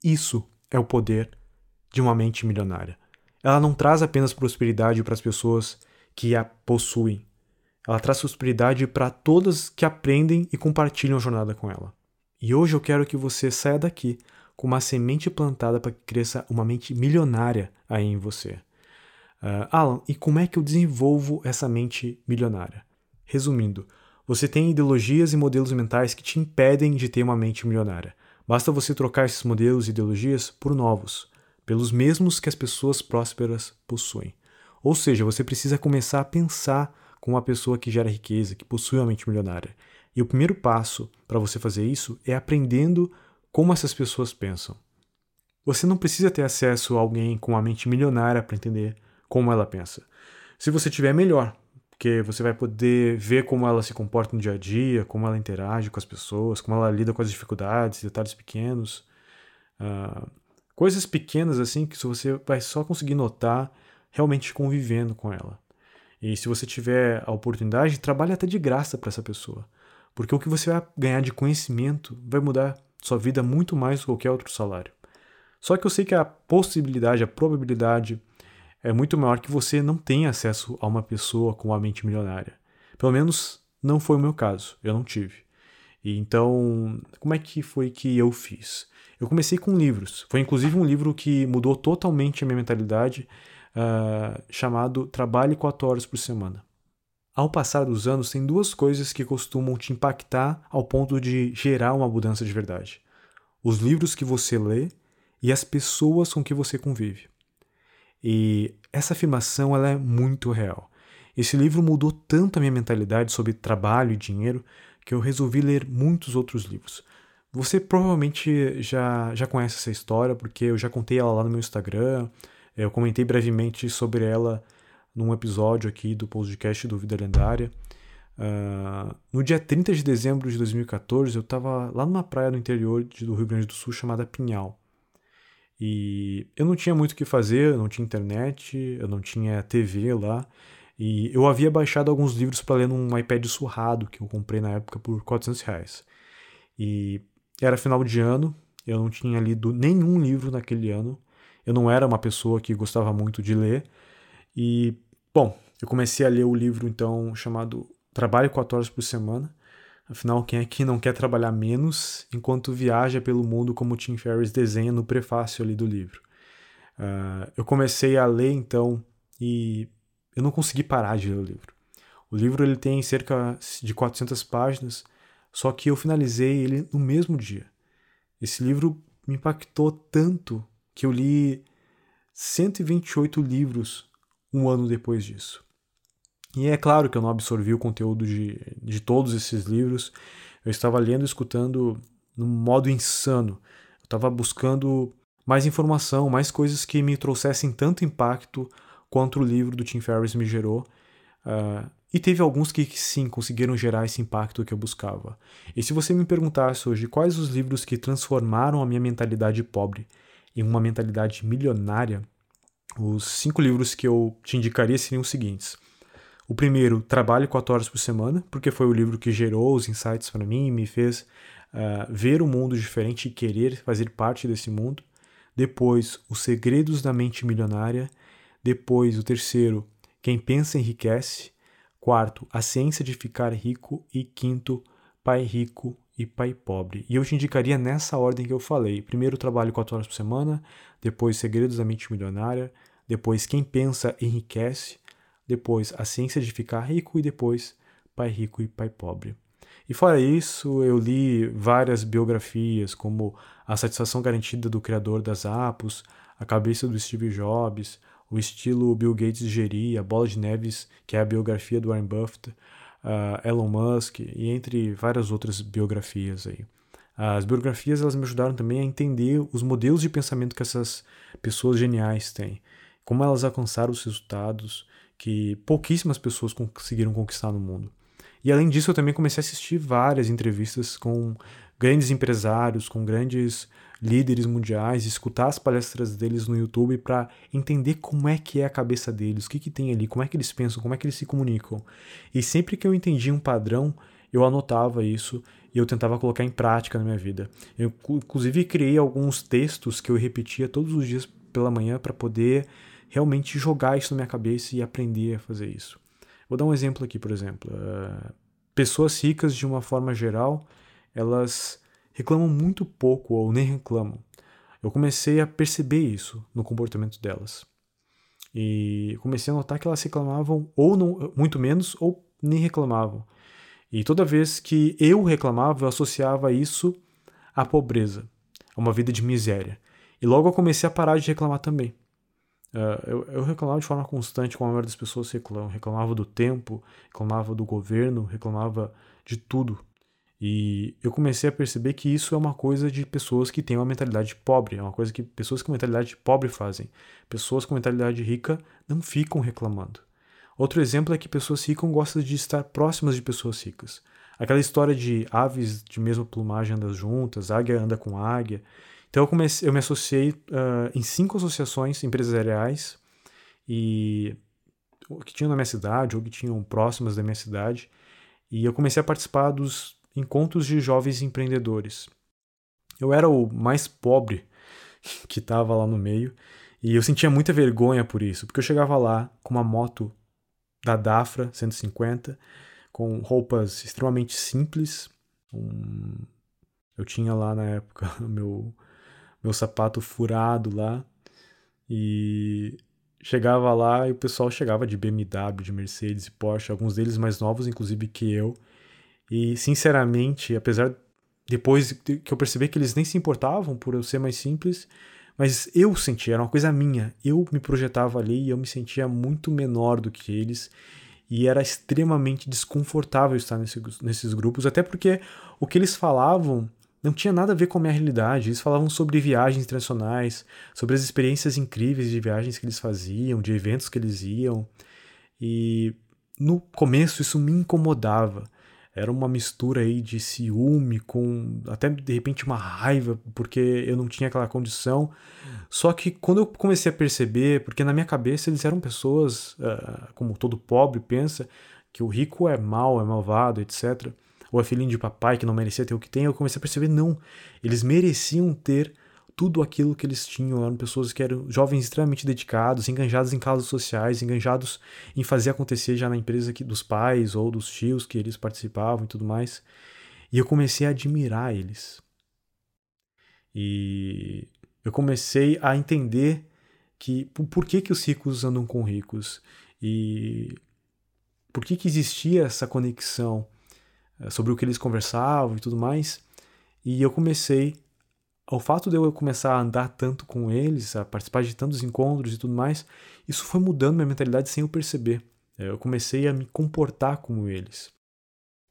Isso é o poder de uma mente milionária. Ela não traz apenas prosperidade para as pessoas que a possuem. Ela traz prosperidade para todas que aprendem e compartilham a jornada com ela. E hoje eu quero que você saia daqui com uma semente plantada para que cresça uma mente milionária aí em você. Uh, Alan, e como é que eu desenvolvo essa mente milionária? Resumindo, você tem ideologias e modelos mentais que te impedem de ter uma mente milionária. Basta você trocar esses modelos e ideologias por novos, pelos mesmos que as pessoas prósperas possuem. Ou seja, você precisa começar a pensar como uma pessoa que gera riqueza, que possui uma mente milionária. E o primeiro passo para você fazer isso é aprendendo como essas pessoas pensam. Você não precisa ter acesso a alguém com uma mente milionária para entender como ela pensa. Se você tiver, melhor, porque você vai poder ver como ela se comporta no dia a dia, como ela interage com as pessoas, como ela lida com as dificuldades, detalhes pequenos. Uh, coisas pequenas assim que você vai só conseguir notar realmente convivendo com ela. E se você tiver a oportunidade, trabalhe até de graça para essa pessoa. Porque o que você vai ganhar de conhecimento vai mudar sua vida muito mais do que qualquer outro salário. Só que eu sei que a possibilidade, a probabilidade é muito maior que você não tenha acesso a uma pessoa com uma mente milionária. Pelo menos não foi o meu caso, eu não tive. E então, como é que foi que eu fiz? Eu comecei com livros. Foi inclusive um livro que mudou totalmente a minha mentalidade, uh, chamado Trabalhe 4 horas por semana. Ao passar dos anos, tem duas coisas que costumam te impactar ao ponto de gerar uma mudança de verdade: os livros que você lê e as pessoas com que você convive. E essa afirmação ela é muito real. Esse livro mudou tanto a minha mentalidade sobre trabalho e dinheiro que eu resolvi ler muitos outros livros. Você provavelmente já, já conhece essa história, porque eu já contei ela lá no meu Instagram, eu comentei brevemente sobre ela num episódio aqui do podcast do Vida Lendária. Uh, no dia 30 de dezembro de 2014, eu estava lá numa praia no interior do Rio Grande do Sul chamada Pinhal. E eu não tinha muito o que fazer, eu não tinha internet, eu não tinha TV lá. E eu havia baixado alguns livros para ler num iPad surrado que eu comprei na época por 400 reais. E era final de ano, eu não tinha lido nenhum livro naquele ano. Eu não era uma pessoa que gostava muito de ler. E, bom, eu comecei a ler o livro então chamado Trabalhe 4 horas por semana. Afinal, quem aqui não quer trabalhar menos enquanto viaja pelo mundo como Tim Ferriss desenha no prefácio ali do livro? Uh, eu comecei a ler então e eu não consegui parar de ler o livro. O livro ele tem cerca de 400 páginas, só que eu finalizei ele no mesmo dia. Esse livro me impactou tanto que eu li 128 livros um ano depois disso. E é claro que eu não absorvi o conteúdo de, de todos esses livros. Eu estava lendo e escutando num modo insano. Eu estava buscando mais informação, mais coisas que me trouxessem tanto impacto quanto o livro do Tim Ferriss me gerou. Uh, e teve alguns que sim conseguiram gerar esse impacto que eu buscava. E se você me perguntasse hoje quais os livros que transformaram a minha mentalidade pobre em uma mentalidade milionária, os cinco livros que eu te indicaria seriam os seguintes: O primeiro, Trabalhe 4 horas por semana, porque foi o livro que gerou os insights para mim e me fez uh, ver o um mundo diferente e querer fazer parte desse mundo. Depois, Os Segredos da Mente Milionária. Depois, o terceiro, Quem Pensa Enriquece. Quarto, A Ciência de Ficar Rico. E quinto, Pai Rico e Pai Pobre. E eu te indicaria nessa ordem que eu falei. Primeiro, Trabalho 4 horas por semana. Depois, Segredos da Mente Milionária. Depois, Quem Pensa Enriquece. Depois, A Ciência de Ficar Rico. E depois, Pai Rico e Pai Pobre. E fora isso, eu li várias biografias, como A Satisfação Garantida do Criador das Apos, A Cabeça do Steve Jobs, O Estilo Bill Gates Geria, Bola de Neves, que é a biografia do Warren Buffett, uh, Elon Musk, e entre várias outras biografias aí. As biografias elas me ajudaram também a entender os modelos de pensamento que essas pessoas geniais têm, como elas alcançaram os resultados que pouquíssimas pessoas conseguiram conquistar no mundo. E além disso, eu também comecei a assistir várias entrevistas com grandes empresários, com grandes líderes mundiais, escutar as palestras deles no YouTube para entender como é que é a cabeça deles, o que, que tem ali, como é que eles pensam, como é que eles se comunicam. E sempre que eu entendia um padrão, eu anotava isso e eu tentava colocar em prática na minha vida. Eu, inclusive, criei alguns textos que eu repetia todos os dias pela manhã para poder realmente jogar isso na minha cabeça e aprender a fazer isso. Vou dar um exemplo aqui, por exemplo. Uh, pessoas ricas, de uma forma geral, elas reclamam muito pouco ou nem reclamam. Eu comecei a perceber isso no comportamento delas. E comecei a notar que elas reclamavam ou não, muito menos ou nem reclamavam. E toda vez que eu reclamava, eu associava isso à pobreza, a uma vida de miséria. E logo eu comecei a parar de reclamar também. Uh, eu, eu, reclamava de forma constante, como a maioria das pessoas reclamam. Reclamava do tempo, reclamava do governo, reclamava de tudo. E eu comecei a perceber que isso é uma coisa de pessoas que têm uma mentalidade pobre, é uma coisa que pessoas com mentalidade pobre fazem. Pessoas com mentalidade rica não ficam reclamando. Outro exemplo é que pessoas ricas gostam de estar próximas de pessoas ricas. Aquela história de aves de mesma plumagem andam juntas, águia anda com águia. Então eu, comecei, eu me associei uh, em cinco associações empresariais e que tinham na minha cidade ou que tinham próximas da minha cidade e eu comecei a participar dos encontros de jovens empreendedores. Eu era o mais pobre que estava lá no meio e eu sentia muita vergonha por isso, porque eu chegava lá com uma moto da Dafra 150, com roupas extremamente simples. Um... Eu tinha lá na época meu meu sapato furado lá. E chegava lá e o pessoal chegava de BMW, de Mercedes e Porsche, alguns deles mais novos, inclusive, que eu. E, sinceramente, apesar depois que eu percebi que eles nem se importavam por eu ser mais simples, mas eu sentia, era uma coisa minha. Eu me projetava ali e eu me sentia muito menor do que eles. E era extremamente desconfortável estar nesse, nesses grupos, até porque o que eles falavam não tinha nada a ver com a minha realidade. Eles falavam sobre viagens internacionais, sobre as experiências incríveis de viagens que eles faziam, de eventos que eles iam. E no começo isso me incomodava. Era uma mistura aí de ciúme com até de repente uma raiva, porque eu não tinha aquela condição. Só que quando eu comecei a perceber, porque na minha cabeça eles eram pessoas, uh, como todo pobre pensa, que o rico é mau, é malvado, etc ou é filhinho de papai que não merecia ter o que tem, eu comecei a perceber, não. Eles mereciam ter tudo aquilo que eles tinham. Eram pessoas que eram jovens extremamente dedicados, enganjados em causas sociais, enganjados em fazer acontecer já na empresa que, dos pais ou dos tios que eles participavam e tudo mais. E eu comecei a admirar eles. E eu comecei a entender que por que, que os ricos andam com ricos e por que, que existia essa conexão sobre o que eles conversavam e tudo mais. E eu comecei, ao fato de eu começar a andar tanto com eles, a participar de tantos encontros e tudo mais, isso foi mudando minha mentalidade sem eu perceber. Eh, eu comecei a me comportar como eles.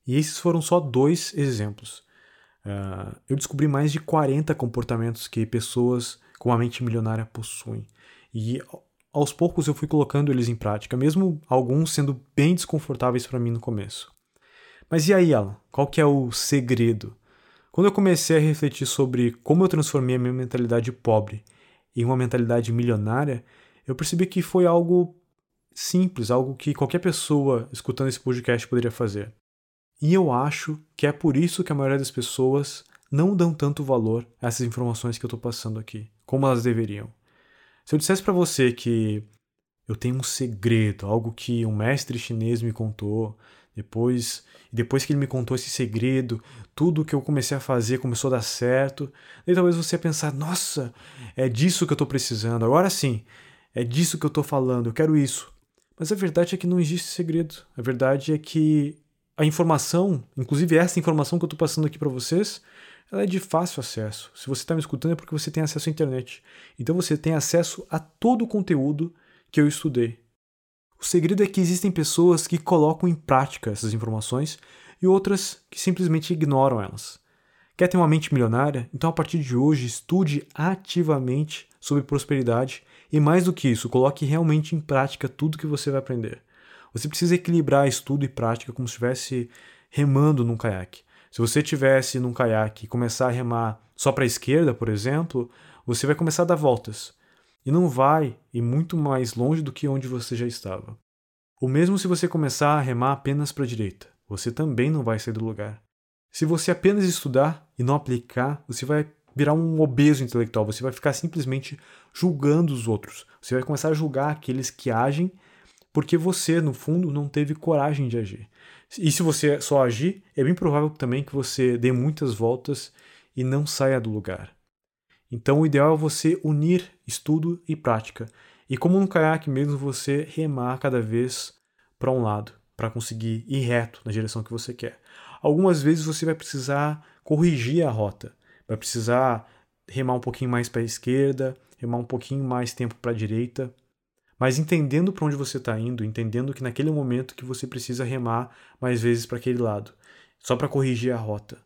E esses foram só dois exemplos. Uh, eu descobri mais de 40 comportamentos que pessoas com a mente milionária possuem. E aos poucos eu fui colocando eles em prática, mesmo alguns sendo bem desconfortáveis para mim no começo. Mas e aí, Alan? Qual que é o segredo? Quando eu comecei a refletir sobre como eu transformei a minha mentalidade pobre em uma mentalidade milionária, eu percebi que foi algo simples, algo que qualquer pessoa escutando esse podcast poderia fazer. E eu acho que é por isso que a maioria das pessoas não dão tanto valor a essas informações que eu estou passando aqui, como elas deveriam. Se eu dissesse para você que eu tenho um segredo, algo que um mestre chinês me contou, depois, depois que ele me contou esse segredo, tudo que eu comecei a fazer começou a dar certo. E talvez você pensar: nossa, é disso que eu estou precisando. Agora sim, é disso que eu estou falando. Eu quero isso. Mas a verdade é que não existe segredo. A verdade é que a informação, inclusive essa informação que eu estou passando aqui para vocês, ela é de fácil acesso. Se você está me escutando é porque você tem acesso à internet. Então você tem acesso a todo o conteúdo que eu estudei. O segredo é que existem pessoas que colocam em prática essas informações e outras que simplesmente ignoram elas. Quer ter uma mente milionária? Então, a partir de hoje, estude ativamente sobre prosperidade e, mais do que isso, coloque realmente em prática tudo que você vai aprender. Você precisa equilibrar estudo e prática como se estivesse remando num caiaque. Se você estivesse num caiaque e começar a remar só para a esquerda, por exemplo, você vai começar a dar voltas e não vai ir muito mais longe do que onde você já estava. O mesmo se você começar a remar apenas para a direita, você também não vai sair do lugar. Se você apenas estudar e não aplicar, você vai virar um obeso intelectual, você vai ficar simplesmente julgando os outros. Você vai começar a julgar aqueles que agem porque você, no fundo, não teve coragem de agir. E se você só agir, é bem provável também que você dê muitas voltas e não saia do lugar. Então, o ideal é você unir estudo e prática. E como no caiaque mesmo, você remar cada vez para um lado, para conseguir ir reto na direção que você quer. Algumas vezes você vai precisar corrigir a rota, vai precisar remar um pouquinho mais para a esquerda, remar um pouquinho mais tempo para a direita, mas entendendo para onde você está indo, entendendo que naquele momento que você precisa remar mais vezes para aquele lado, só para corrigir a rota.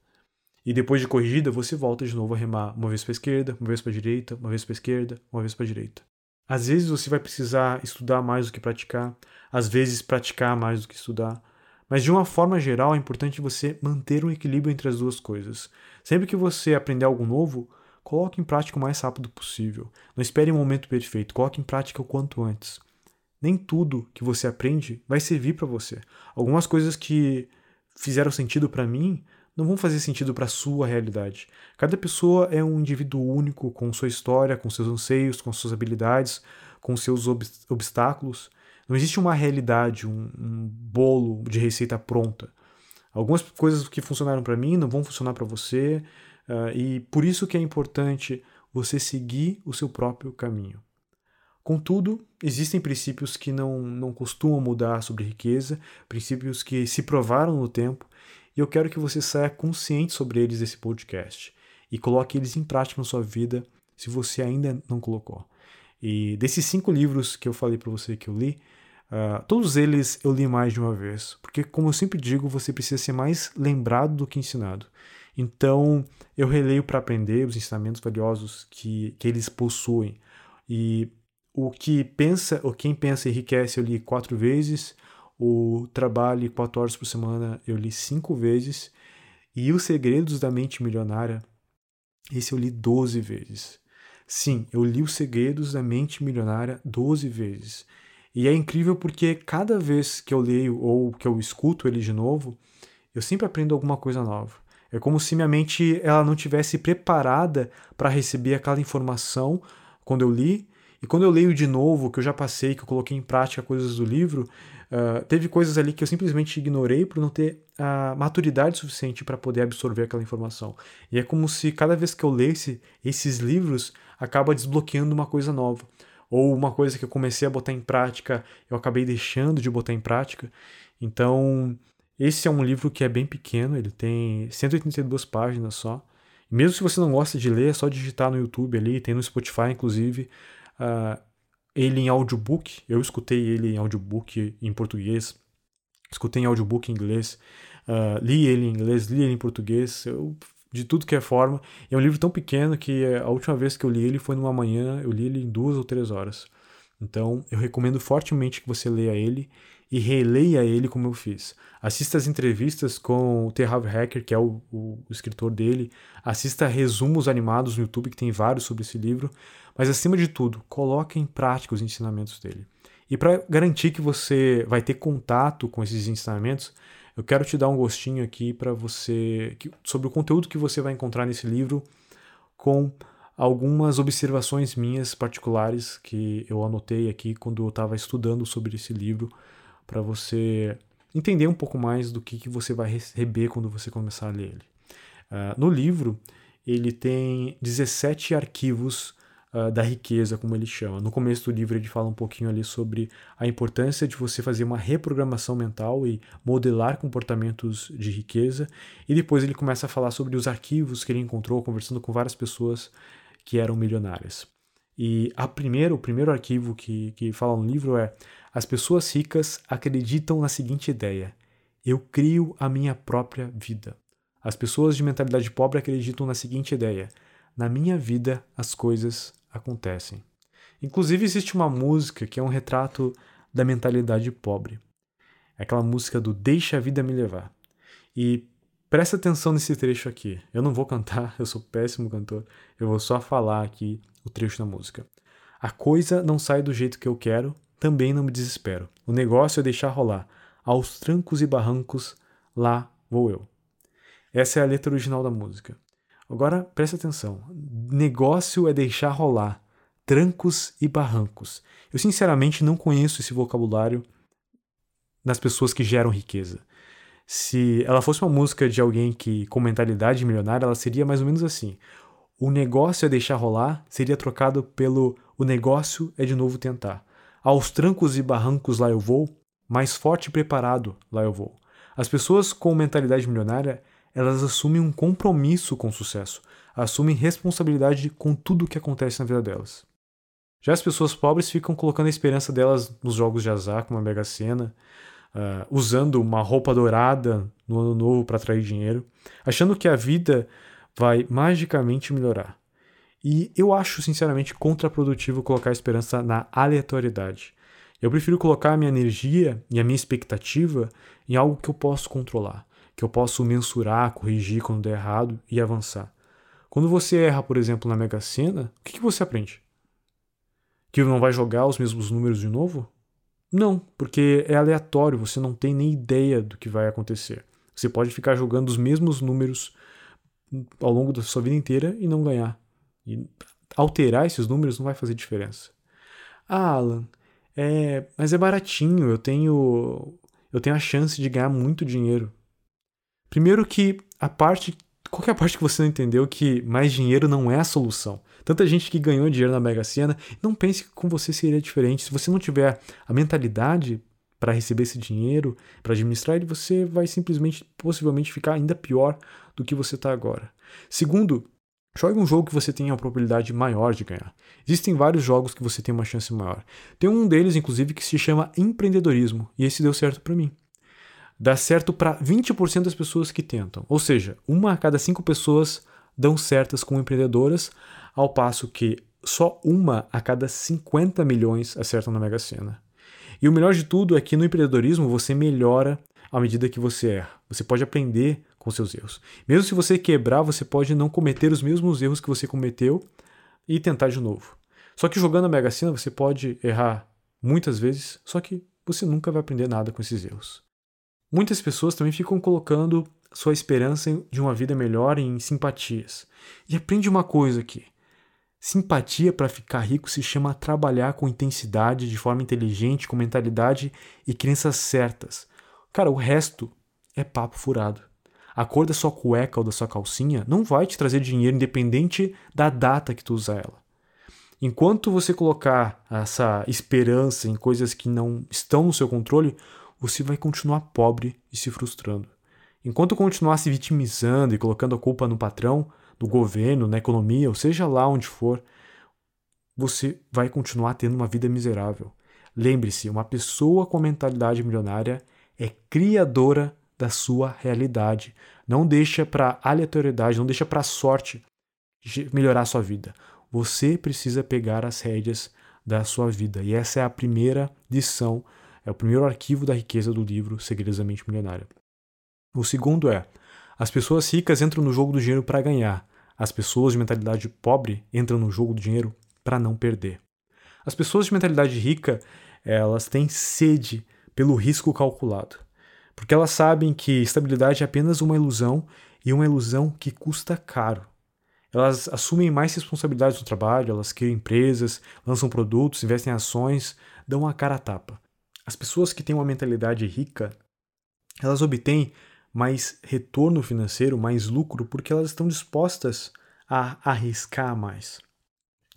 E depois de corrigida, você volta de novo a remar uma vez para a esquerda, uma vez para a direita, uma vez para a esquerda, uma vez para a direita. Às vezes você vai precisar estudar mais do que praticar, às vezes praticar mais do que estudar, mas de uma forma geral é importante você manter um equilíbrio entre as duas coisas. Sempre que você aprender algo novo, coloque em prática o mais rápido possível. Não espere um momento perfeito, coloque em prática o quanto antes. Nem tudo que você aprende vai servir para você. Algumas coisas que fizeram sentido para mim não vão fazer sentido para a sua realidade. Cada pessoa é um indivíduo único, com sua história, com seus anseios, com suas habilidades, com seus ob obstáculos. Não existe uma realidade, um, um bolo de receita pronta. Algumas coisas que funcionaram para mim não vão funcionar para você, uh, e por isso que é importante você seguir o seu próprio caminho. Contudo, existem princípios que não, não costumam mudar sobre riqueza, princípios que se provaram no tempo e eu quero que você saia consciente sobre eles desse podcast e coloque eles em prática na sua vida se você ainda não colocou. E desses cinco livros que eu falei para você que eu li, uh, todos eles eu li mais de uma vez, porque como eu sempre digo, você precisa ser mais lembrado do que ensinado. Então eu releio para aprender os ensinamentos valiosos que, que eles possuem. E o que pensa, ou quem pensa enriquece, eu li quatro vezes. O Trabalhe quatro horas por semana eu li cinco vezes. E Os Segredos da Mente Milionária, esse eu li 12 vezes. Sim, eu li Os Segredos da Mente Milionária 12 vezes. E é incrível porque cada vez que eu leio ou que eu escuto ele de novo, eu sempre aprendo alguma coisa nova. É como se minha mente ela não tivesse preparada para receber aquela informação quando eu li. E quando eu leio de novo, que eu já passei, que eu coloquei em prática coisas do livro, Uh, teve coisas ali que eu simplesmente ignorei por não ter a maturidade suficiente para poder absorver aquela informação. E é como se cada vez que eu lesse esses livros, acaba desbloqueando uma coisa nova. Ou uma coisa que eu comecei a botar em prática, eu acabei deixando de botar em prática. Então, esse é um livro que é bem pequeno, ele tem 182 páginas só. Mesmo se você não gosta de ler, é só digitar no YouTube ali, tem no Spotify, inclusive. Uh, ele em audiobook. Eu escutei ele em audiobook em português, escutei em audiobook em inglês, uh, li ele em inglês, li ele em português, eu, de tudo que é forma. É um livro tão pequeno que a última vez que eu li ele foi numa manhã, eu li ele em duas ou três horas. Então, eu recomendo fortemente que você leia ele e releia ele como eu fiz. Assista as entrevistas com o T. Hacker, que é o, o, escritor dele. Assista resumos animados no YouTube, que tem vários sobre esse livro. Mas, acima de tudo, coloque em prática os ensinamentos dele. E para garantir que você vai ter contato com esses ensinamentos, eu quero te dar um gostinho aqui para você sobre o conteúdo que você vai encontrar nesse livro com algumas observações minhas particulares que eu anotei aqui quando eu estava estudando sobre esse livro para você entender um pouco mais do que, que você vai receber quando você começar a ler ele. Uh, no livro, ele tem 17 arquivos uh, da riqueza, como ele chama. No começo do livro, ele fala um pouquinho ali sobre a importância de você fazer uma reprogramação mental e modelar comportamentos de riqueza. E depois ele começa a falar sobre os arquivos que ele encontrou conversando com várias pessoas que eram milionárias. E a primeiro, o primeiro arquivo que, que fala no livro é: As pessoas ricas acreditam na seguinte ideia: eu crio a minha própria vida. As pessoas de mentalidade pobre acreditam na seguinte ideia: na minha vida as coisas acontecem. Inclusive, existe uma música que é um retrato da mentalidade pobre. É aquela música do Deixa a Vida Me Levar. E presta atenção nesse trecho aqui. Eu não vou cantar, eu sou péssimo cantor. Eu vou só falar aqui o trecho da música. A coisa não sai do jeito que eu quero, também não me desespero. O negócio é deixar rolar. Aos trancos e barrancos, lá vou eu. Essa é a letra original da música. Agora presta atenção. Negócio é deixar rolar. Trancos e barrancos. Eu sinceramente não conheço esse vocabulário nas pessoas que geram riqueza. Se ela fosse uma música de alguém que com mentalidade milionária, ela seria mais ou menos assim: o negócio é deixar rolar seria trocado pelo o negócio é de novo tentar. Aos trancos e barrancos lá eu vou, mais forte e preparado lá eu vou. As pessoas com mentalidade milionária, elas assumem um compromisso com o sucesso, assumem responsabilidade com tudo o que acontece na vida delas. Já as pessoas pobres ficam colocando a esperança delas nos jogos de azar, como a Mega Sena, uh, usando uma roupa dourada no ano novo para atrair dinheiro, achando que a vida vai magicamente melhorar. E eu acho, sinceramente, contraprodutivo colocar esperança na aleatoriedade. Eu prefiro colocar a minha energia e a minha expectativa em algo que eu posso controlar, que eu posso mensurar, corrigir quando der errado e avançar. Quando você erra, por exemplo, na Mega Sena, o que, que você aprende? Que não vai jogar os mesmos números de novo? Não, porque é aleatório, você não tem nem ideia do que vai acontecer. Você pode ficar jogando os mesmos números ao longo da sua vida inteira e não ganhar. E alterar esses números não vai fazer diferença. Ah, Alan, é, mas é baratinho, eu tenho eu tenho a chance de ganhar muito dinheiro. Primeiro que a parte qualquer parte que você não entendeu que mais dinheiro não é a solução. Tanta gente que ganhou dinheiro na Mega Sena, não pense que com você seria diferente. Se você não tiver a mentalidade para receber esse dinheiro, para administrar ele, você vai simplesmente, possivelmente, ficar ainda pior do que você está agora. Segundo, jogue um jogo que você tenha uma probabilidade maior de ganhar. Existem vários jogos que você tem uma chance maior. Tem um deles, inclusive, que se chama empreendedorismo, e esse deu certo para mim. Dá certo para 20% das pessoas que tentam, ou seja, uma a cada cinco pessoas dão certas como empreendedoras, ao passo que só uma a cada 50 milhões acertam na Mega Sena. E o melhor de tudo é que no empreendedorismo você melhora à medida que você erra. Você pode aprender com seus erros. Mesmo se você quebrar, você pode não cometer os mesmos erros que você cometeu e tentar de novo. Só que jogando a Mega Sena você pode errar muitas vezes, só que você nunca vai aprender nada com esses erros. Muitas pessoas também ficam colocando sua esperança de uma vida melhor em simpatias. E aprende uma coisa aqui. Simpatia para ficar rico se chama trabalhar com intensidade, de forma inteligente, com mentalidade e crenças certas. Cara, o resto é papo furado. A cor da sua cueca ou da sua calcinha não vai te trazer dinheiro independente da data que tu usa ela. Enquanto você colocar essa esperança em coisas que não estão no seu controle, você vai continuar pobre e se frustrando. Enquanto continuar se vitimizando e colocando a culpa no patrão, no governo, na economia, ou seja lá onde for, você vai continuar tendo uma vida miserável. Lembre-se, uma pessoa com mentalidade milionária é criadora da sua realidade. Não deixa para aleatoriedade, não deixa para sorte melhorar a sua vida. Você precisa pegar as rédeas da sua vida. E essa é a primeira lição, é o primeiro arquivo da riqueza do livro Segredos da Mente Milionária. O segundo é: as pessoas ricas entram no jogo do dinheiro para ganhar. As pessoas de mentalidade pobre entram no jogo do dinheiro para não perder. As pessoas de mentalidade rica, elas têm sede pelo risco calculado, porque elas sabem que estabilidade é apenas uma ilusão e uma ilusão que custa caro. Elas assumem mais responsabilidades no trabalho, elas criam empresas, lançam produtos, investem em ações, dão a cara a tapa. As pessoas que têm uma mentalidade rica, elas obtêm mais retorno financeiro, mais lucro, porque elas estão dispostas a arriscar mais.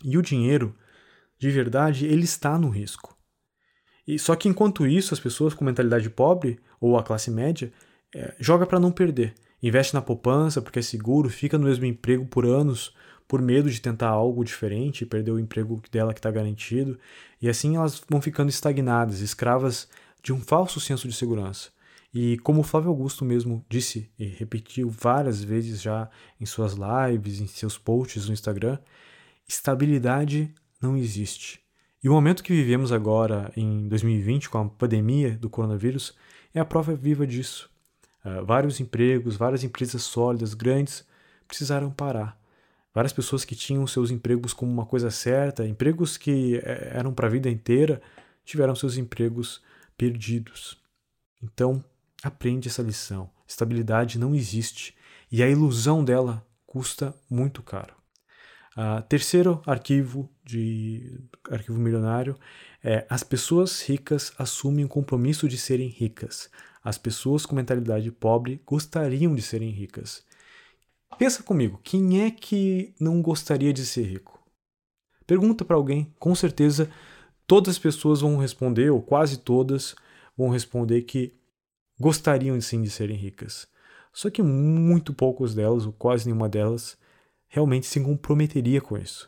E o dinheiro, de verdade, ele está no risco. E só que enquanto isso, as pessoas com mentalidade pobre ou a classe média é, joga para não perder investe na poupança porque é seguro, fica no mesmo emprego por anos por medo de tentar algo diferente e perder o emprego dela que está garantido. E assim elas vão ficando estagnadas, escravas de um falso senso de segurança. E como o Flávio Augusto mesmo disse e repetiu várias vezes já em suas lives, em seus posts no Instagram, estabilidade não existe. E o momento que vivemos agora, em 2020, com a pandemia do coronavírus, é a prova viva disso. Uh, vários empregos, várias empresas sólidas, grandes, precisaram parar. Várias pessoas que tinham seus empregos como uma coisa certa, empregos que eh, eram para a vida inteira, tiveram seus empregos perdidos. Então, aprende essa lição. Estabilidade não existe e a ilusão dela custa muito caro. Uh, terceiro arquivo de arquivo milionário é as pessoas ricas assumem o compromisso de serem ricas. As pessoas com mentalidade pobre gostariam de serem ricas. Pensa comigo, quem é que não gostaria de ser rico? Pergunta para alguém, com certeza todas as pessoas vão responder, ou quase todas vão responder que gostariam sim de serem ricas. Só que muito poucos delas, ou quase nenhuma delas, realmente se comprometeria com isso.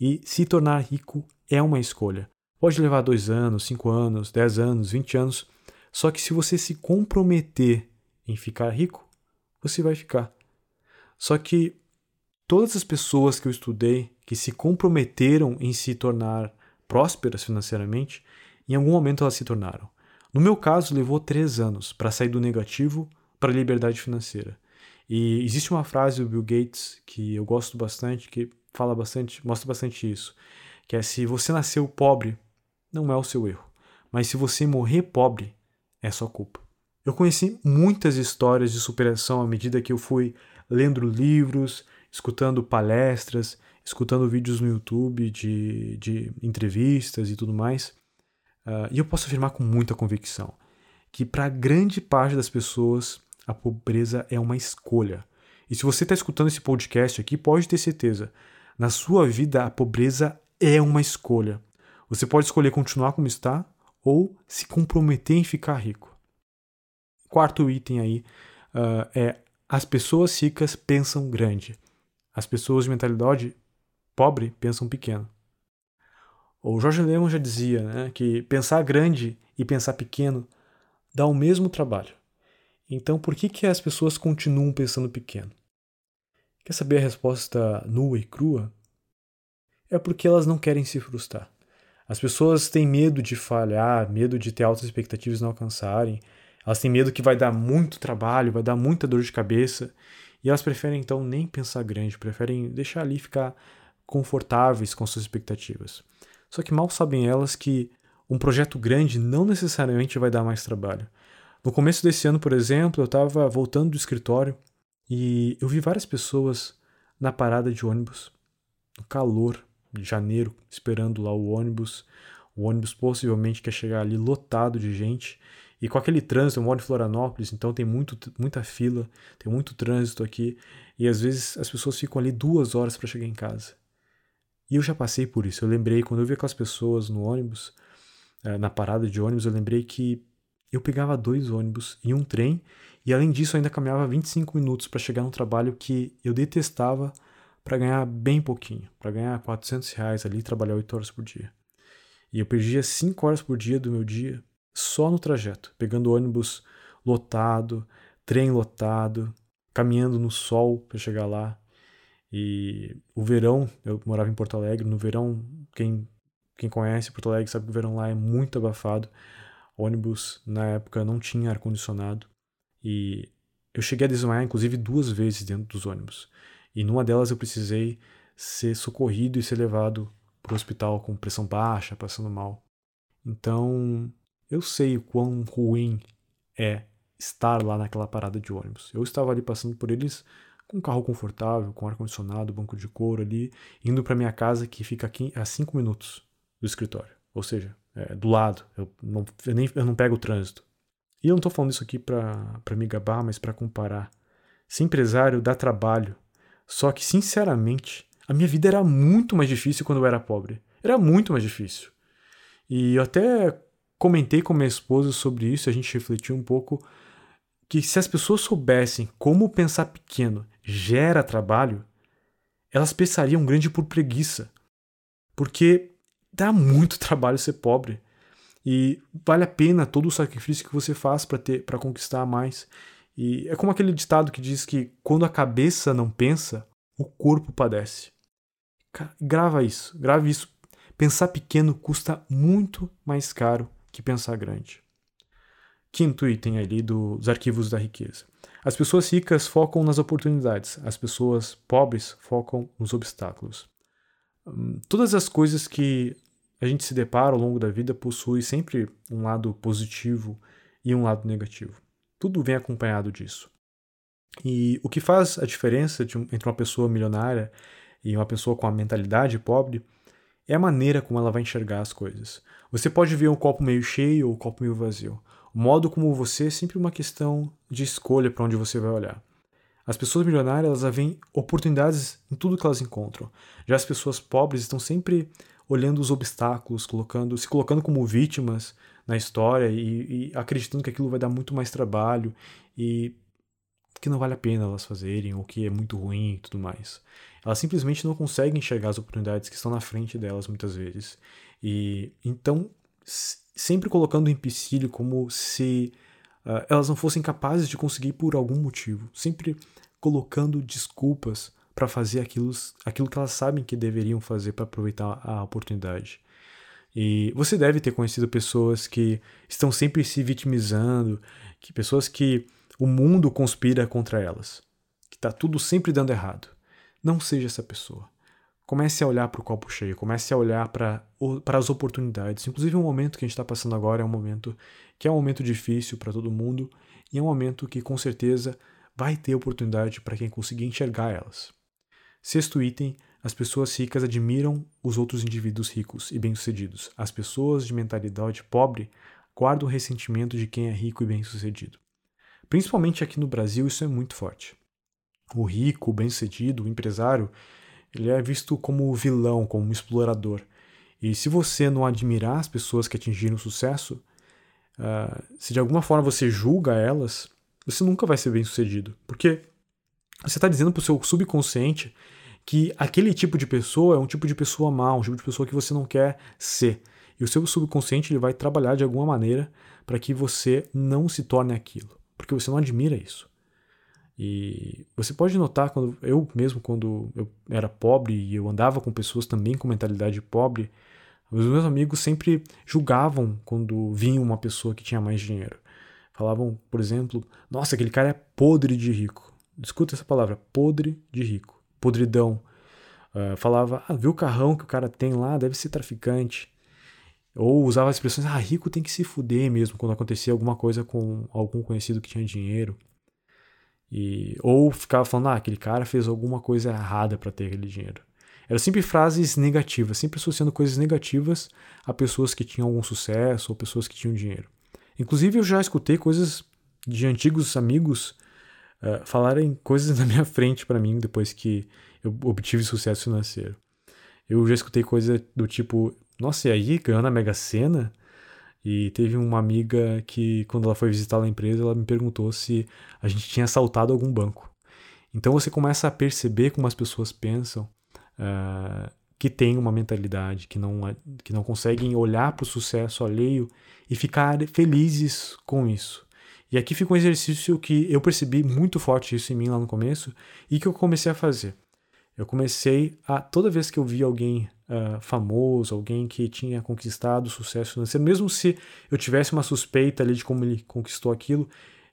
E se tornar rico é uma escolha. Pode levar dois anos, cinco anos, dez anos, vinte anos, só que se você se comprometer em ficar rico, você vai ficar. Só que todas as pessoas que eu estudei que se comprometeram em se tornar prósperas financeiramente, em algum momento elas se tornaram. No meu caso, levou três anos para sair do negativo para a liberdade financeira. E existe uma frase do Bill Gates que eu gosto bastante, que fala bastante, mostra bastante isso, que é se você nasceu pobre, não é o seu erro, mas se você morrer pobre, é sua culpa. Eu conheci muitas histórias de superação à medida que eu fui lendo livros, escutando palestras, escutando vídeos no YouTube de, de entrevistas e tudo mais. Uh, e eu posso afirmar com muita convicção que para grande parte das pessoas a pobreza é uma escolha. E se você está escutando esse podcast aqui, pode ter certeza, na sua vida a pobreza é uma escolha. Você pode escolher continuar como está ou se comprometer em ficar rico. Quarto item aí uh, é as pessoas ricas pensam grande. As pessoas de mentalidade pobre pensam pequeno. O Jorge Lemon já dizia né, que pensar grande e pensar pequeno dá o mesmo trabalho. Então, por que, que as pessoas continuam pensando pequeno? Quer saber a resposta nua e crua? É porque elas não querem se frustrar. As pessoas têm medo de falhar, medo de ter altas expectativas e não alcançarem. Elas têm medo que vai dar muito trabalho, vai dar muita dor de cabeça. E elas preferem então nem pensar grande, preferem deixar ali ficar confortáveis com suas expectativas. Só que mal sabem elas que um projeto grande não necessariamente vai dar mais trabalho. No começo desse ano, por exemplo, eu estava voltando do escritório e eu vi várias pessoas na parada de ônibus, no calor, janeiro, esperando lá o ônibus. O ônibus possivelmente quer chegar ali lotado de gente. E com aquele trânsito, eu moro em Florianópolis, então tem muito, muita fila, tem muito trânsito aqui. E às vezes as pessoas ficam ali duas horas para chegar em casa. E eu já passei por isso. Eu lembrei, quando eu vi aquelas pessoas no ônibus, eh, na parada de ônibus, eu lembrei que eu pegava dois ônibus e um trem. E além disso, ainda caminhava 25 minutos para chegar no trabalho que eu detestava para ganhar bem pouquinho, para ganhar 400 reais ali e trabalhar 8 horas por dia. E eu perdia 5 horas por dia do meu dia só no trajeto, pegando ônibus lotado, trem lotado, caminhando no sol para chegar lá. E o verão, eu morava em Porto Alegre, no verão, quem, quem conhece Porto Alegre sabe que o verão lá é muito abafado. Ônibus na época não tinha ar-condicionado e eu cheguei a desmaiar, inclusive, duas vezes dentro dos ônibus. E numa delas eu precisei ser socorrido e ser levado para o hospital com pressão baixa, passando mal. Então, eu sei o quão ruim é estar lá naquela parada de ônibus. Eu estava ali passando por eles com um carro confortável, com ar-condicionado, banco de couro ali, indo para minha casa que fica aqui a cinco minutos do escritório. Ou seja, é, do lado. Eu não, eu, nem, eu não pego o trânsito. E eu não estou falando isso aqui para me gabar, mas para comparar. Ser empresário dá trabalho. Só que, sinceramente, a minha vida era muito mais difícil quando eu era pobre. Era muito mais difícil. E eu até comentei com minha esposa sobre isso, a gente refletiu um pouco que se as pessoas soubessem como pensar pequeno gera trabalho, elas pensariam grande por preguiça. Porque dá muito trabalho ser pobre. E vale a pena todo o sacrifício que você faz para ter para conquistar mais. E é como aquele ditado que diz que quando a cabeça não pensa, o corpo padece. Grava isso, grave isso. Pensar pequeno custa muito mais caro que pensar grande. Quinto item ali dos arquivos da riqueza. As pessoas ricas focam nas oportunidades, as pessoas pobres focam nos obstáculos. Hum, todas as coisas que a gente se depara ao longo da vida possuem sempre um lado positivo e um lado negativo. Tudo vem acompanhado disso. E o que faz a diferença um, entre uma pessoa milionária e uma pessoa com a mentalidade pobre é a maneira como ela vai enxergar as coisas. Você pode ver um copo meio cheio ou um copo meio vazio. O modo como você é sempre uma questão de escolha para onde você vai olhar. As pessoas milionárias elas veem oportunidades em tudo que elas encontram. Já as pessoas pobres estão sempre olhando os obstáculos, colocando, se colocando como vítimas na história e, e acreditando que aquilo vai dar muito mais trabalho e que não vale a pena elas fazerem, ou que é muito ruim e tudo mais. Elas simplesmente não conseguem enxergar as oportunidades que estão na frente delas muitas vezes. E então, sempre colocando o empecilho como se uh, elas não fossem capazes de conseguir por algum motivo, sempre colocando desculpas para fazer aquilo, aquilo que elas sabem que deveriam fazer para aproveitar a oportunidade. E você deve ter conhecido pessoas que estão sempre se vitimizando, que pessoas que o mundo conspira contra elas, que está tudo sempre dando errado. Não seja essa pessoa. Comece a olhar para o copo cheio, comece a olhar para as oportunidades. Inclusive, o momento que a gente está passando agora é um momento que é um momento difícil para todo mundo e é um momento que com certeza vai ter oportunidade para quem conseguir enxergar elas. Sexto item: as pessoas ricas admiram os outros indivíduos ricos e bem-sucedidos. As pessoas de mentalidade pobre guardam o ressentimento de quem é rico e bem-sucedido. Principalmente aqui no Brasil, isso é muito forte. O rico, o bem-sucedido, o empresário, ele é visto como vilão, como um explorador. E se você não admirar as pessoas que atingiram sucesso, uh, se de alguma forma você julga elas, você nunca vai ser bem sucedido. Porque você está dizendo para o seu subconsciente que aquele tipo de pessoa é um tipo de pessoa má, um tipo de pessoa que você não quer ser. E o seu subconsciente ele vai trabalhar de alguma maneira para que você não se torne aquilo porque você não admira isso. E você pode notar quando eu mesmo quando eu era pobre e eu andava com pessoas também com mentalidade pobre, os meus amigos sempre julgavam quando vinha uma pessoa que tinha mais dinheiro. Falavam, por exemplo, nossa, aquele cara é podre de rico. Escuta essa palavra, podre de rico, podridão. Uh, falava, ah, viu o carrão que o cara tem lá, deve ser traficante. Ou usava expressões, ah, rico tem que se fuder mesmo quando acontecia alguma coisa com algum conhecido que tinha dinheiro. E, ou ficava falando, ah, aquele cara fez alguma coisa errada para ter aquele dinheiro. Eram sempre frases negativas, sempre associando coisas negativas a pessoas que tinham algum sucesso ou pessoas que tinham dinheiro. Inclusive, eu já escutei coisas de antigos amigos uh, falarem coisas na minha frente para mim depois que eu obtive sucesso financeiro. Eu já escutei coisa do tipo, nossa, e aí ganhou na Mega Sena? E teve uma amiga que, quando ela foi visitar a empresa, ela me perguntou se a gente tinha assaltado algum banco. Então você começa a perceber como as pessoas pensam uh, que têm uma mentalidade, que não, que não conseguem olhar para o sucesso alheio e ficar felizes com isso. E aqui fica um exercício que eu percebi muito forte isso em mim lá no começo e que eu comecei a fazer. Eu comecei a, toda vez que eu via alguém uh, famoso, alguém que tinha conquistado sucesso financeiro, mesmo se eu tivesse uma suspeita ali de como ele conquistou aquilo,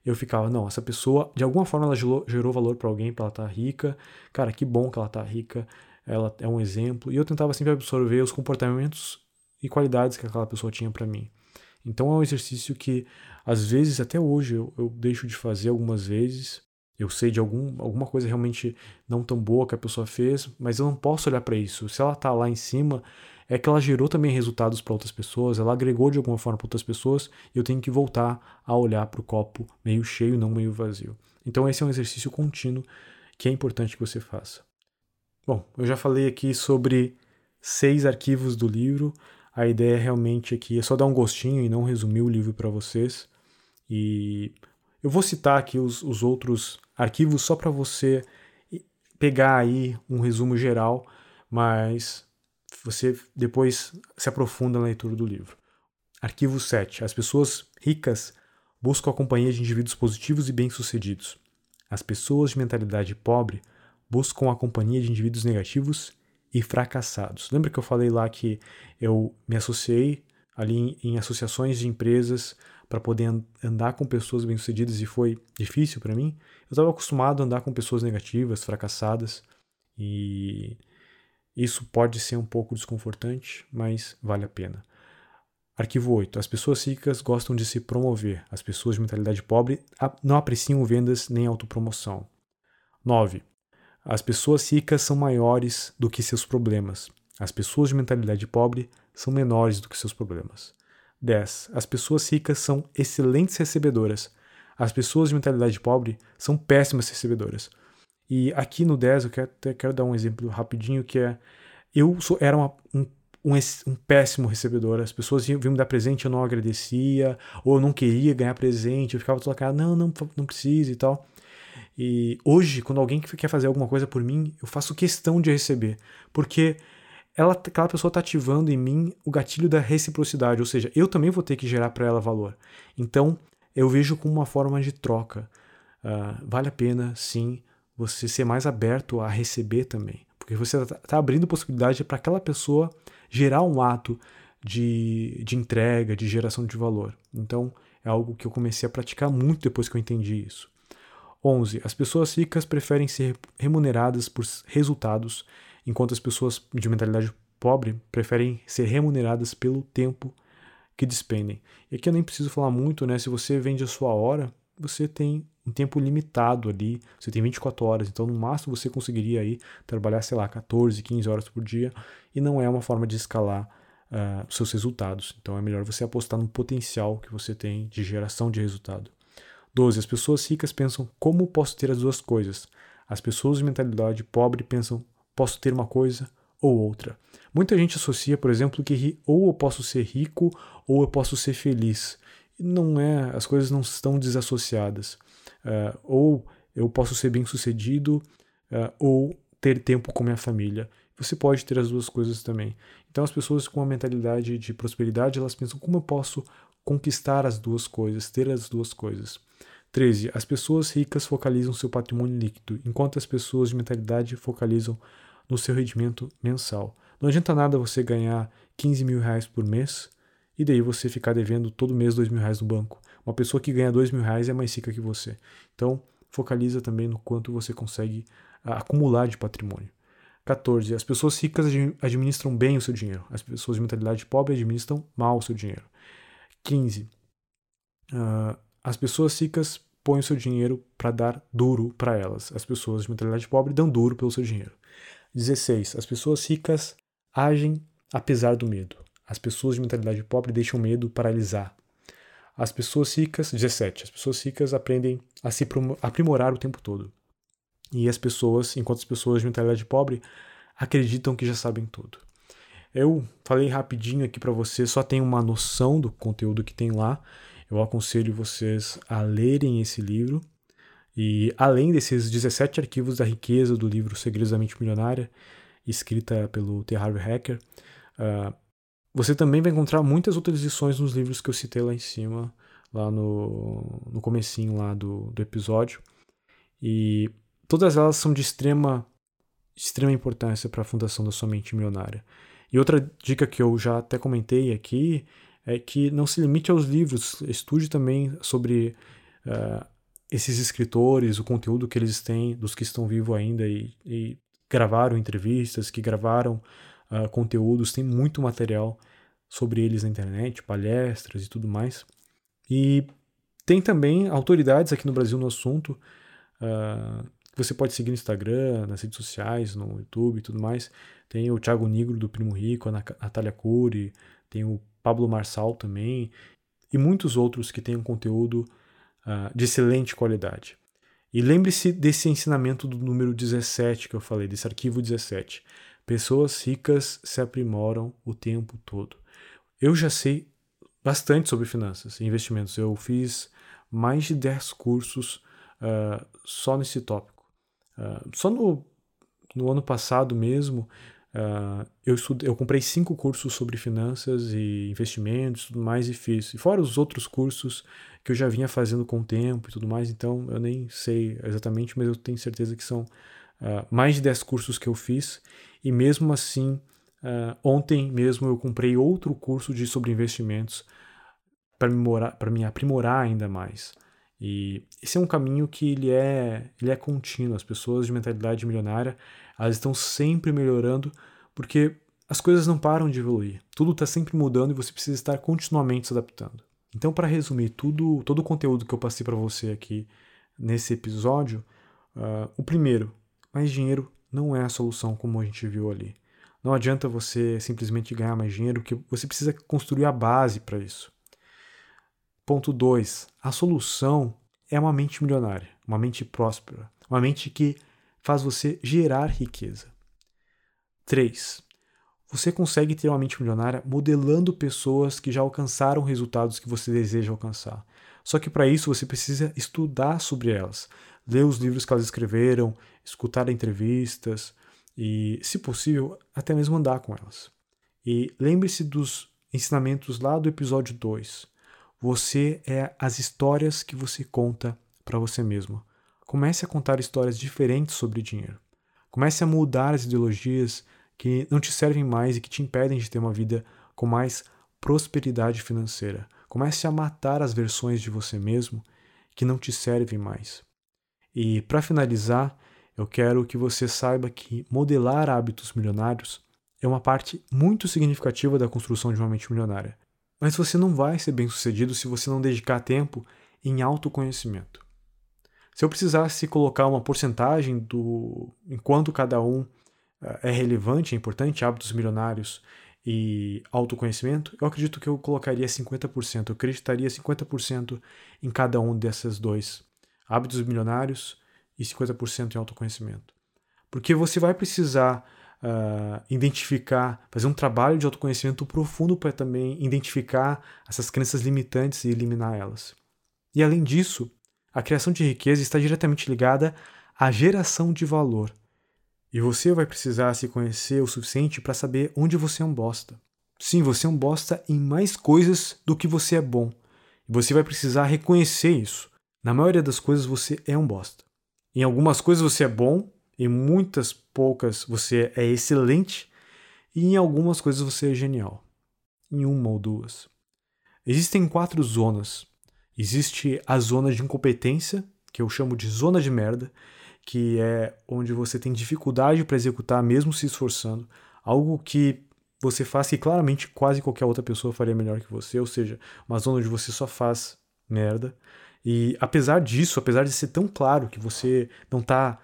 eu ficava, não, essa pessoa, de alguma forma ela gerou, gerou valor para alguém, para ela estar tá rica, cara, que bom que ela tá rica, ela é um exemplo, e eu tentava sempre absorver os comportamentos e qualidades que aquela pessoa tinha para mim. Então é um exercício que, às vezes, até hoje, eu, eu deixo de fazer algumas vezes. Eu sei de algum, alguma coisa realmente não tão boa que a pessoa fez, mas eu não posso olhar para isso. Se ela está lá em cima, é que ela gerou também resultados para outras pessoas, ela agregou de alguma forma para outras pessoas, e eu tenho que voltar a olhar para o copo meio cheio, não meio vazio. Então esse é um exercício contínuo que é importante que você faça. Bom, eu já falei aqui sobre seis arquivos do livro. A ideia realmente aqui é só dar um gostinho e não resumir o livro para vocês. E eu vou citar aqui os, os outros arquivos só para você pegar aí um resumo geral, mas você depois se aprofunda na leitura do livro. Arquivo 7. As pessoas ricas buscam a companhia de indivíduos positivos e bem-sucedidos. As pessoas de mentalidade pobre buscam a companhia de indivíduos negativos e fracassados. Lembra que eu falei lá que eu me associei ali em, em associações de empresas para poder andar com pessoas bem-sucedidas e foi difícil para mim? Eu estava acostumado a andar com pessoas negativas, fracassadas e isso pode ser um pouco desconfortante, mas vale a pena. Arquivo 8. As pessoas ricas gostam de se promover. As pessoas de mentalidade pobre não apreciam vendas nem autopromoção. 9. As pessoas ricas são maiores do que seus problemas. As pessoas de mentalidade pobre são menores do que seus problemas. 10. As pessoas ricas são excelentes recebedoras. As pessoas de mentalidade pobre são péssimas recebedoras. E aqui no 10 eu quero, quero dar um exemplo rapidinho que é eu sou, era uma, um, um, um, péssimo recebedor. As pessoas vinham me dar presente, eu não agradecia, ou eu não queria ganhar presente, eu ficava toda cara, não, não, não precisa e tal. E hoje, quando alguém quer fazer alguma coisa por mim, eu faço questão de receber, porque ela, aquela pessoa está ativando em mim o gatilho da reciprocidade, ou seja, eu também vou ter que gerar para ela valor. Então, eu vejo como uma forma de troca. Uh, vale a pena, sim, você ser mais aberto a receber também. Porque você está tá abrindo possibilidade para aquela pessoa gerar um ato de, de entrega, de geração de valor. Então, é algo que eu comecei a praticar muito depois que eu entendi isso. 11. As pessoas ricas preferem ser remuneradas por resultados, enquanto as pessoas de mentalidade pobre preferem ser remuneradas pelo tempo que despendem. E aqui eu nem preciso falar muito, né? Se você vende a sua hora, você tem um tempo limitado ali, você tem 24 horas, então no máximo você conseguiria aí trabalhar, sei lá, 14, 15 horas por dia, e não é uma forma de escalar uh, seus resultados. Então é melhor você apostar no potencial que você tem de geração de resultado. 12. As pessoas ricas pensam como posso ter as duas coisas. As pessoas de mentalidade pobre pensam posso ter uma coisa ou outra. Muita gente associa, por exemplo, que ou eu posso ser rico ou eu posso ser feliz. Não é, as coisas não estão desassociadas. Uh, ou eu posso ser bem sucedido, uh, ou ter tempo com minha família. Você pode ter as duas coisas também. Então, as pessoas com a mentalidade de prosperidade, elas pensam como eu posso conquistar as duas coisas, ter as duas coisas. 13. As pessoas ricas focalizam seu patrimônio líquido, enquanto as pessoas de mentalidade focalizam no seu rendimento mensal. Não adianta nada você ganhar 15 mil reais por mês e daí você ficar devendo todo mês 2 mil reais no banco. Uma pessoa que ganha dois mil reais é mais rica que você. Então, focaliza também no quanto você consegue ah, acumular de patrimônio. 14. As pessoas ricas administram bem o seu dinheiro. As pessoas de mentalidade pobre administram mal o seu dinheiro. 15. Uh, ah, as pessoas ricas põem o seu dinheiro para dar duro para elas. As pessoas de mentalidade pobre dão duro pelo seu dinheiro. 16. As pessoas ricas agem apesar do medo. As pessoas de mentalidade pobre deixam o medo paralisar. As pessoas ricas, 17, as pessoas ricas aprendem a se aprimorar o tempo todo. E as pessoas, enquanto as pessoas de mentalidade pobre, acreditam que já sabem tudo. Eu falei rapidinho aqui para você, só tem uma noção do conteúdo que tem lá. Eu aconselho vocês a lerem esse livro. E além desses 17 arquivos da riqueza do livro Segredos da Mente Milionária, escrita pelo T. Harvey Hacker, uh, você também vai encontrar muitas outras lições nos livros que eu citei lá em cima, lá no, no comecinho lá do, do episódio. E todas elas são de extrema, extrema importância para a fundação da sua mente milionária. E outra dica que eu já até comentei aqui é que não se limite aos livros, estude também sobre uh, esses escritores, o conteúdo que eles têm, dos que estão vivos ainda e, e gravaram entrevistas, que gravaram uh, conteúdos, tem muito material sobre eles na internet, palestras e tudo mais. E tem também autoridades aqui no Brasil no assunto. Uh, você pode seguir no Instagram, nas redes sociais, no YouTube e tudo mais. Tem o Thiago Nigro do Primo Rico, a Natália Cury, tem o Pablo Marçal também, e muitos outros que têm um conteúdo uh, de excelente qualidade. E lembre-se desse ensinamento do número 17 que eu falei, desse arquivo 17. Pessoas ricas se aprimoram o tempo todo. Eu já sei bastante sobre finanças e investimentos. Eu fiz mais de 10 cursos uh, só nesse tópico. Uh, só no, no ano passado mesmo, uh, eu, eu comprei cinco cursos sobre finanças e investimentos tudo mais e fiz. E fora os outros cursos que eu já vinha fazendo com o tempo e tudo mais, então eu nem sei exatamente, mas eu tenho certeza que são mais de 10 cursos que eu fiz e mesmo assim, uh, ontem mesmo eu comprei outro curso de sobre investimentos para me, me aprimorar ainda mais. E esse é um caminho que ele é, ele é contínuo. As pessoas de mentalidade milionária, elas estão sempre melhorando porque as coisas não param de evoluir. Tudo está sempre mudando e você precisa estar continuamente se adaptando. Então, para resumir tudo, todo o conteúdo que eu passei para você aqui nesse episódio, uh, o primeiro, mais dinheiro não é a solução como a gente viu ali. Não adianta você simplesmente ganhar mais dinheiro, que você precisa construir a base para isso. Ponto 2. A solução é uma mente milionária, uma mente próspera, uma mente que faz você gerar riqueza. 3. Você consegue ter uma mente milionária modelando pessoas que já alcançaram resultados que você deseja alcançar. Só que para isso você precisa estudar sobre elas, ler os livros que elas escreveram, escutar entrevistas e, se possível, até mesmo andar com elas. E lembre-se dos ensinamentos lá do episódio 2. Você é as histórias que você conta para você mesmo. Comece a contar histórias diferentes sobre dinheiro. Comece a mudar as ideologias que não te servem mais e que te impedem de ter uma vida com mais prosperidade financeira. Comece a matar as versões de você mesmo que não te servem mais. E para finalizar, eu quero que você saiba que modelar hábitos milionários é uma parte muito significativa da construção de uma mente milionária. Mas você não vai ser bem sucedido se você não dedicar tempo em autoconhecimento. Se eu precisasse colocar uma porcentagem do enquanto cada um eh, é relevante, é importante, hábitos milionários e autoconhecimento, eu acredito que eu colocaria 50%, eu acreditaria 50% em cada um desses dois hábitos milionários e 50% em autoconhecimento. Porque você vai precisar uh, identificar, fazer um trabalho de autoconhecimento profundo para também identificar essas crenças limitantes e eliminar elas. E além disso, a criação de riqueza está diretamente ligada à geração de valor. E você vai precisar se conhecer o suficiente para saber onde você é um bosta. Sim, você é um bosta em mais coisas do que você é bom. E você vai precisar reconhecer isso. Na maioria das coisas você é um bosta. Em algumas coisas você é bom, em muitas poucas você é excelente e em algumas coisas você é genial. Em uma ou duas. Existem quatro zonas. Existe a zona de incompetência, que eu chamo de zona de merda, que é onde você tem dificuldade para executar mesmo se esforçando, algo que você faz que claramente quase qualquer outra pessoa faria melhor que você, ou seja, uma zona onde você só faz merda. E apesar disso, apesar de ser tão claro que você não está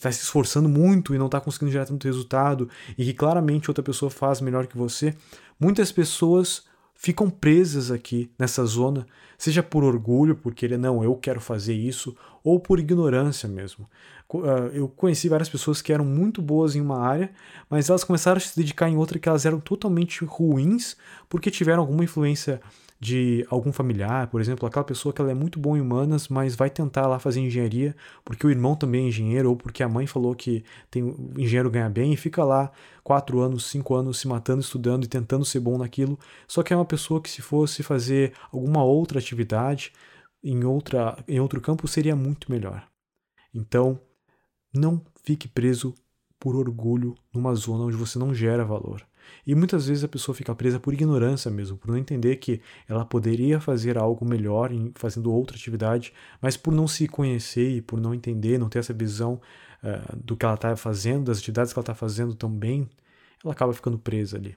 tá se esforçando muito e não está conseguindo gerar tanto resultado e que claramente outra pessoa faz melhor que você, muitas pessoas ficam presas aqui nessa zona, seja por orgulho, por querer, não, eu quero fazer isso, ou por ignorância mesmo. Ah, eu conheci várias pessoas que eram muito boas em uma área, mas elas começaram a se dedicar em outra que elas eram totalmente ruins porque tiveram alguma influência de algum familiar, por exemplo, aquela pessoa que ela é muito boa em humanas, mas vai tentar lá fazer engenharia porque o irmão também é engenheiro ou porque a mãe falou que tem o engenheiro ganha bem e fica lá quatro anos, cinco anos se matando, estudando e tentando ser bom naquilo. Só que é uma pessoa que se fosse fazer alguma outra atividade em outra em outro campo seria muito melhor. Então, não fique preso por orgulho numa zona onde você não gera valor. E muitas vezes a pessoa fica presa por ignorância mesmo, por não entender que ela poderia fazer algo melhor fazendo outra atividade, mas por não se conhecer e por não entender, não ter essa visão uh, do que ela está fazendo, das atividades que ela está fazendo também, ela acaba ficando presa ali.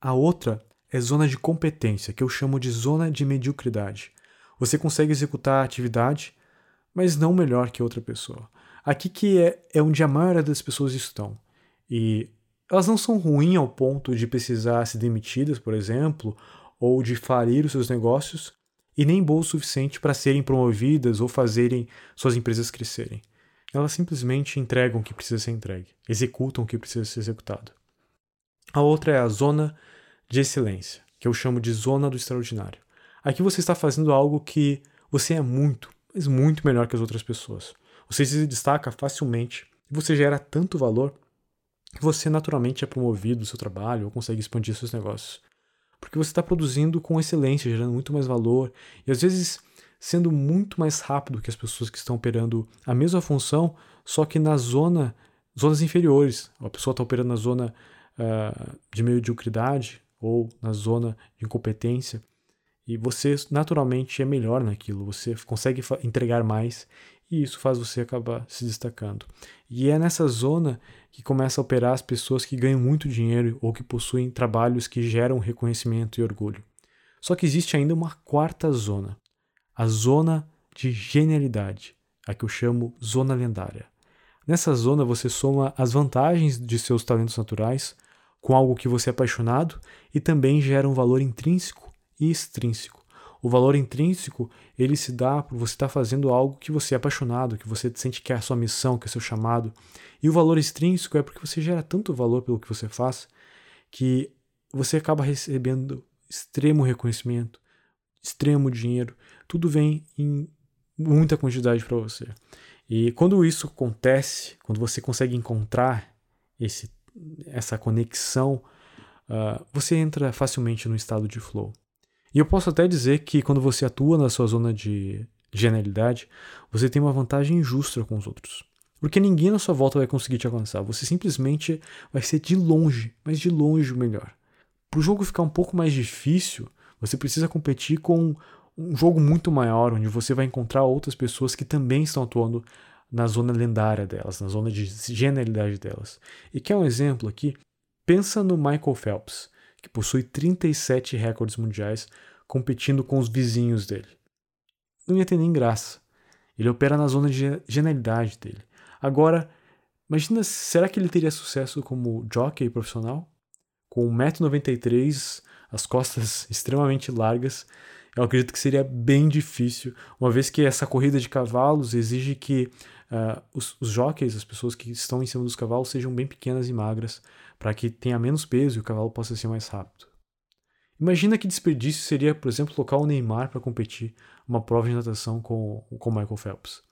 A outra é zona de competência, que eu chamo de zona de mediocridade. Você consegue executar a atividade, mas não melhor que outra pessoa. Aqui que é, é onde a maioria das pessoas estão. E elas não são ruins ao ponto de precisar ser demitidas, por exemplo, ou de falir os seus negócios, e nem boas o suficiente para serem promovidas ou fazerem suas empresas crescerem. Elas simplesmente entregam o que precisa ser entregue, executam o que precisa ser executado. A outra é a zona de excelência, que eu chamo de zona do extraordinário. Aqui você está fazendo algo que você é muito, mas muito melhor que as outras pessoas. Você se destaca facilmente e você gera tanto valor você naturalmente é promovido no seu trabalho ou consegue expandir seus negócios. Porque você está produzindo com excelência, gerando muito mais valor e às vezes sendo muito mais rápido que as pessoas que estão operando a mesma função, só que na zona, zonas inferiores. A pessoa está operando na zona uh, de mediocridade ou na zona de incompetência. E você naturalmente é melhor naquilo, você consegue entregar mais e isso faz você acabar se destacando. E é nessa zona que começa a operar as pessoas que ganham muito dinheiro ou que possuem trabalhos que geram reconhecimento e orgulho. Só que existe ainda uma quarta zona, a zona de genialidade, a que eu chamo zona lendária. Nessa zona você soma as vantagens de seus talentos naturais com algo que você é apaixonado e também gera um valor intrínseco e extrínseco. O valor intrínseco, ele se dá por você estar fazendo algo que você é apaixonado, que você sente que é a sua missão, que é o seu chamado. E o valor extrínseco é porque você gera tanto valor pelo que você faz que você acaba recebendo extremo reconhecimento, extremo dinheiro, tudo vem em muita quantidade para você. E quando isso acontece, quando você consegue encontrar esse, essa conexão, uh, você entra facilmente no estado de flow. E eu posso até dizer que quando você atua na sua zona de genialidade, você tem uma vantagem injusta com os outros. Porque ninguém na sua volta vai conseguir te alcançar. Você simplesmente vai ser de longe, mas de longe o melhor. Para o jogo ficar um pouco mais difícil, você precisa competir com um jogo muito maior, onde você vai encontrar outras pessoas que também estão atuando na zona lendária delas, na zona de genialidade delas. E quer um exemplo aqui? Pensa no Michael Phelps, que possui 37 recordes mundiais competindo com os vizinhos dele. Não ia ter nem graça. Ele opera na zona de genialidade dele. Agora, imagina, será que ele teria sucesso como jockey profissional? Com 1,93m, as costas extremamente largas, eu acredito que seria bem difícil, uma vez que essa corrida de cavalos exige que uh, os, os jockeys, as pessoas que estão em cima dos cavalos, sejam bem pequenas e magras, para que tenha menos peso e o cavalo possa ser mais rápido. Imagina que desperdício seria, por exemplo, colocar o Neymar para competir uma prova de natação com o Michael Phelps.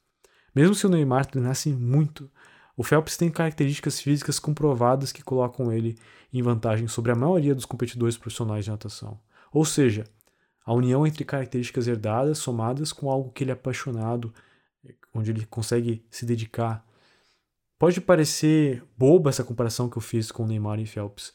Mesmo se o Neymar treinasse muito, o Phelps tem características físicas comprovadas que colocam ele em vantagem sobre a maioria dos competidores profissionais de natação. Ou seja, a união entre características herdadas somadas com algo que ele é apaixonado, onde ele consegue se dedicar. Pode parecer boba essa comparação que eu fiz com Neymar e Phelps,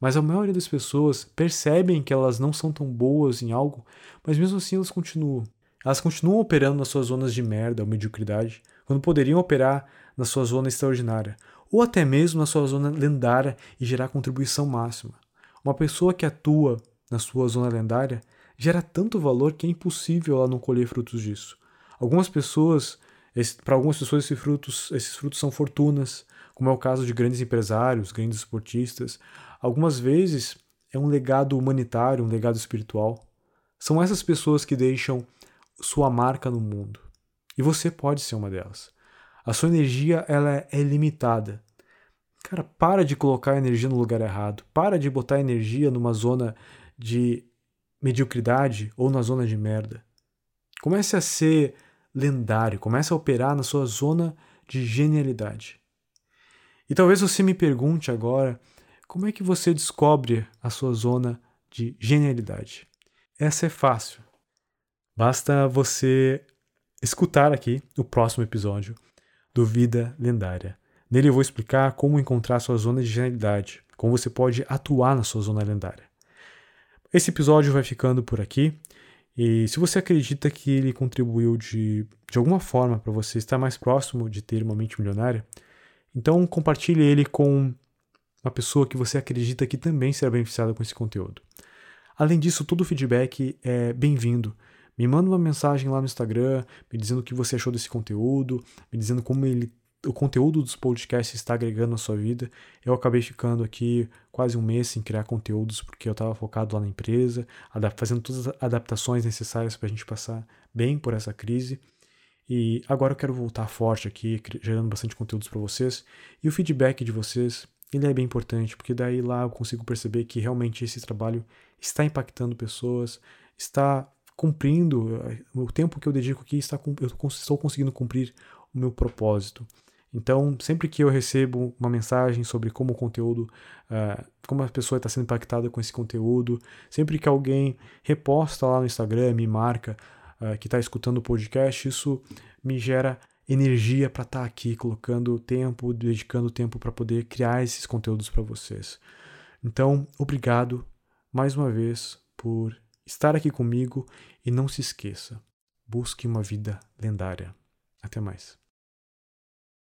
mas a maioria das pessoas percebem que elas não são tão boas em algo, mas mesmo assim elas continuam. Elas continuam operando nas suas zonas de merda ou mediocridade, quando poderiam operar na sua zona extraordinária, ou até mesmo na sua zona lendária e gerar contribuição máxima. Uma pessoa que atua na sua zona lendária gera tanto valor que é impossível ela não colher frutos disso. Algumas pessoas, para algumas pessoas esses frutos, esses frutos são fortunas, como é o caso de grandes empresários, grandes esportistas. Algumas vezes é um legado humanitário, um legado espiritual. São essas pessoas que deixam sua marca no mundo. E você pode ser uma delas. A sua energia ela é limitada. Cara, para de colocar a energia no lugar errado. Para de botar energia numa zona de mediocridade ou na zona de merda. Comece a ser lendário, comece a operar na sua zona de genialidade. E talvez você me pergunte agora como é que você descobre a sua zona de genialidade. Essa é fácil. Basta você escutar aqui o próximo episódio do Vida Lendária. Nele eu vou explicar como encontrar sua zona de genialidade, como você pode atuar na sua zona lendária. Esse episódio vai ficando por aqui. E se você acredita que ele contribuiu de, de alguma forma para você estar mais próximo de ter uma mente milionária, então compartilhe ele com uma pessoa que você acredita que também será beneficiada com esse conteúdo. Além disso, todo feedback é bem-vindo. Me manda uma mensagem lá no Instagram, me dizendo o que você achou desse conteúdo, me dizendo como ele, o conteúdo dos podcasts está agregando na sua vida. Eu acabei ficando aqui quase um mês sem criar conteúdos porque eu estava focado lá na empresa, fazendo todas as adaptações necessárias para a gente passar bem por essa crise. E agora eu quero voltar forte aqui, gerando bastante conteúdos para vocês. E o feedback de vocês, ele é bem importante, porque daí lá eu consigo perceber que realmente esse trabalho está impactando pessoas, está cumprindo, eh, o tempo que eu dedico aqui, está, eu estou conseguindo cumprir o meu propósito. Então, sempre que eu recebo uma mensagem sobre como o conteúdo, uh, como a pessoa está sendo impactada com esse conteúdo, sempre que alguém reposta lá no Instagram, me marca uh, que está escutando o podcast, isso me gera energia para estar tá aqui, colocando tempo, dedicando tempo para poder criar esses conteúdos para vocês. Então, obrigado mais uma vez por estar aqui comigo e não se esqueça, busque uma vida lendária. Até mais.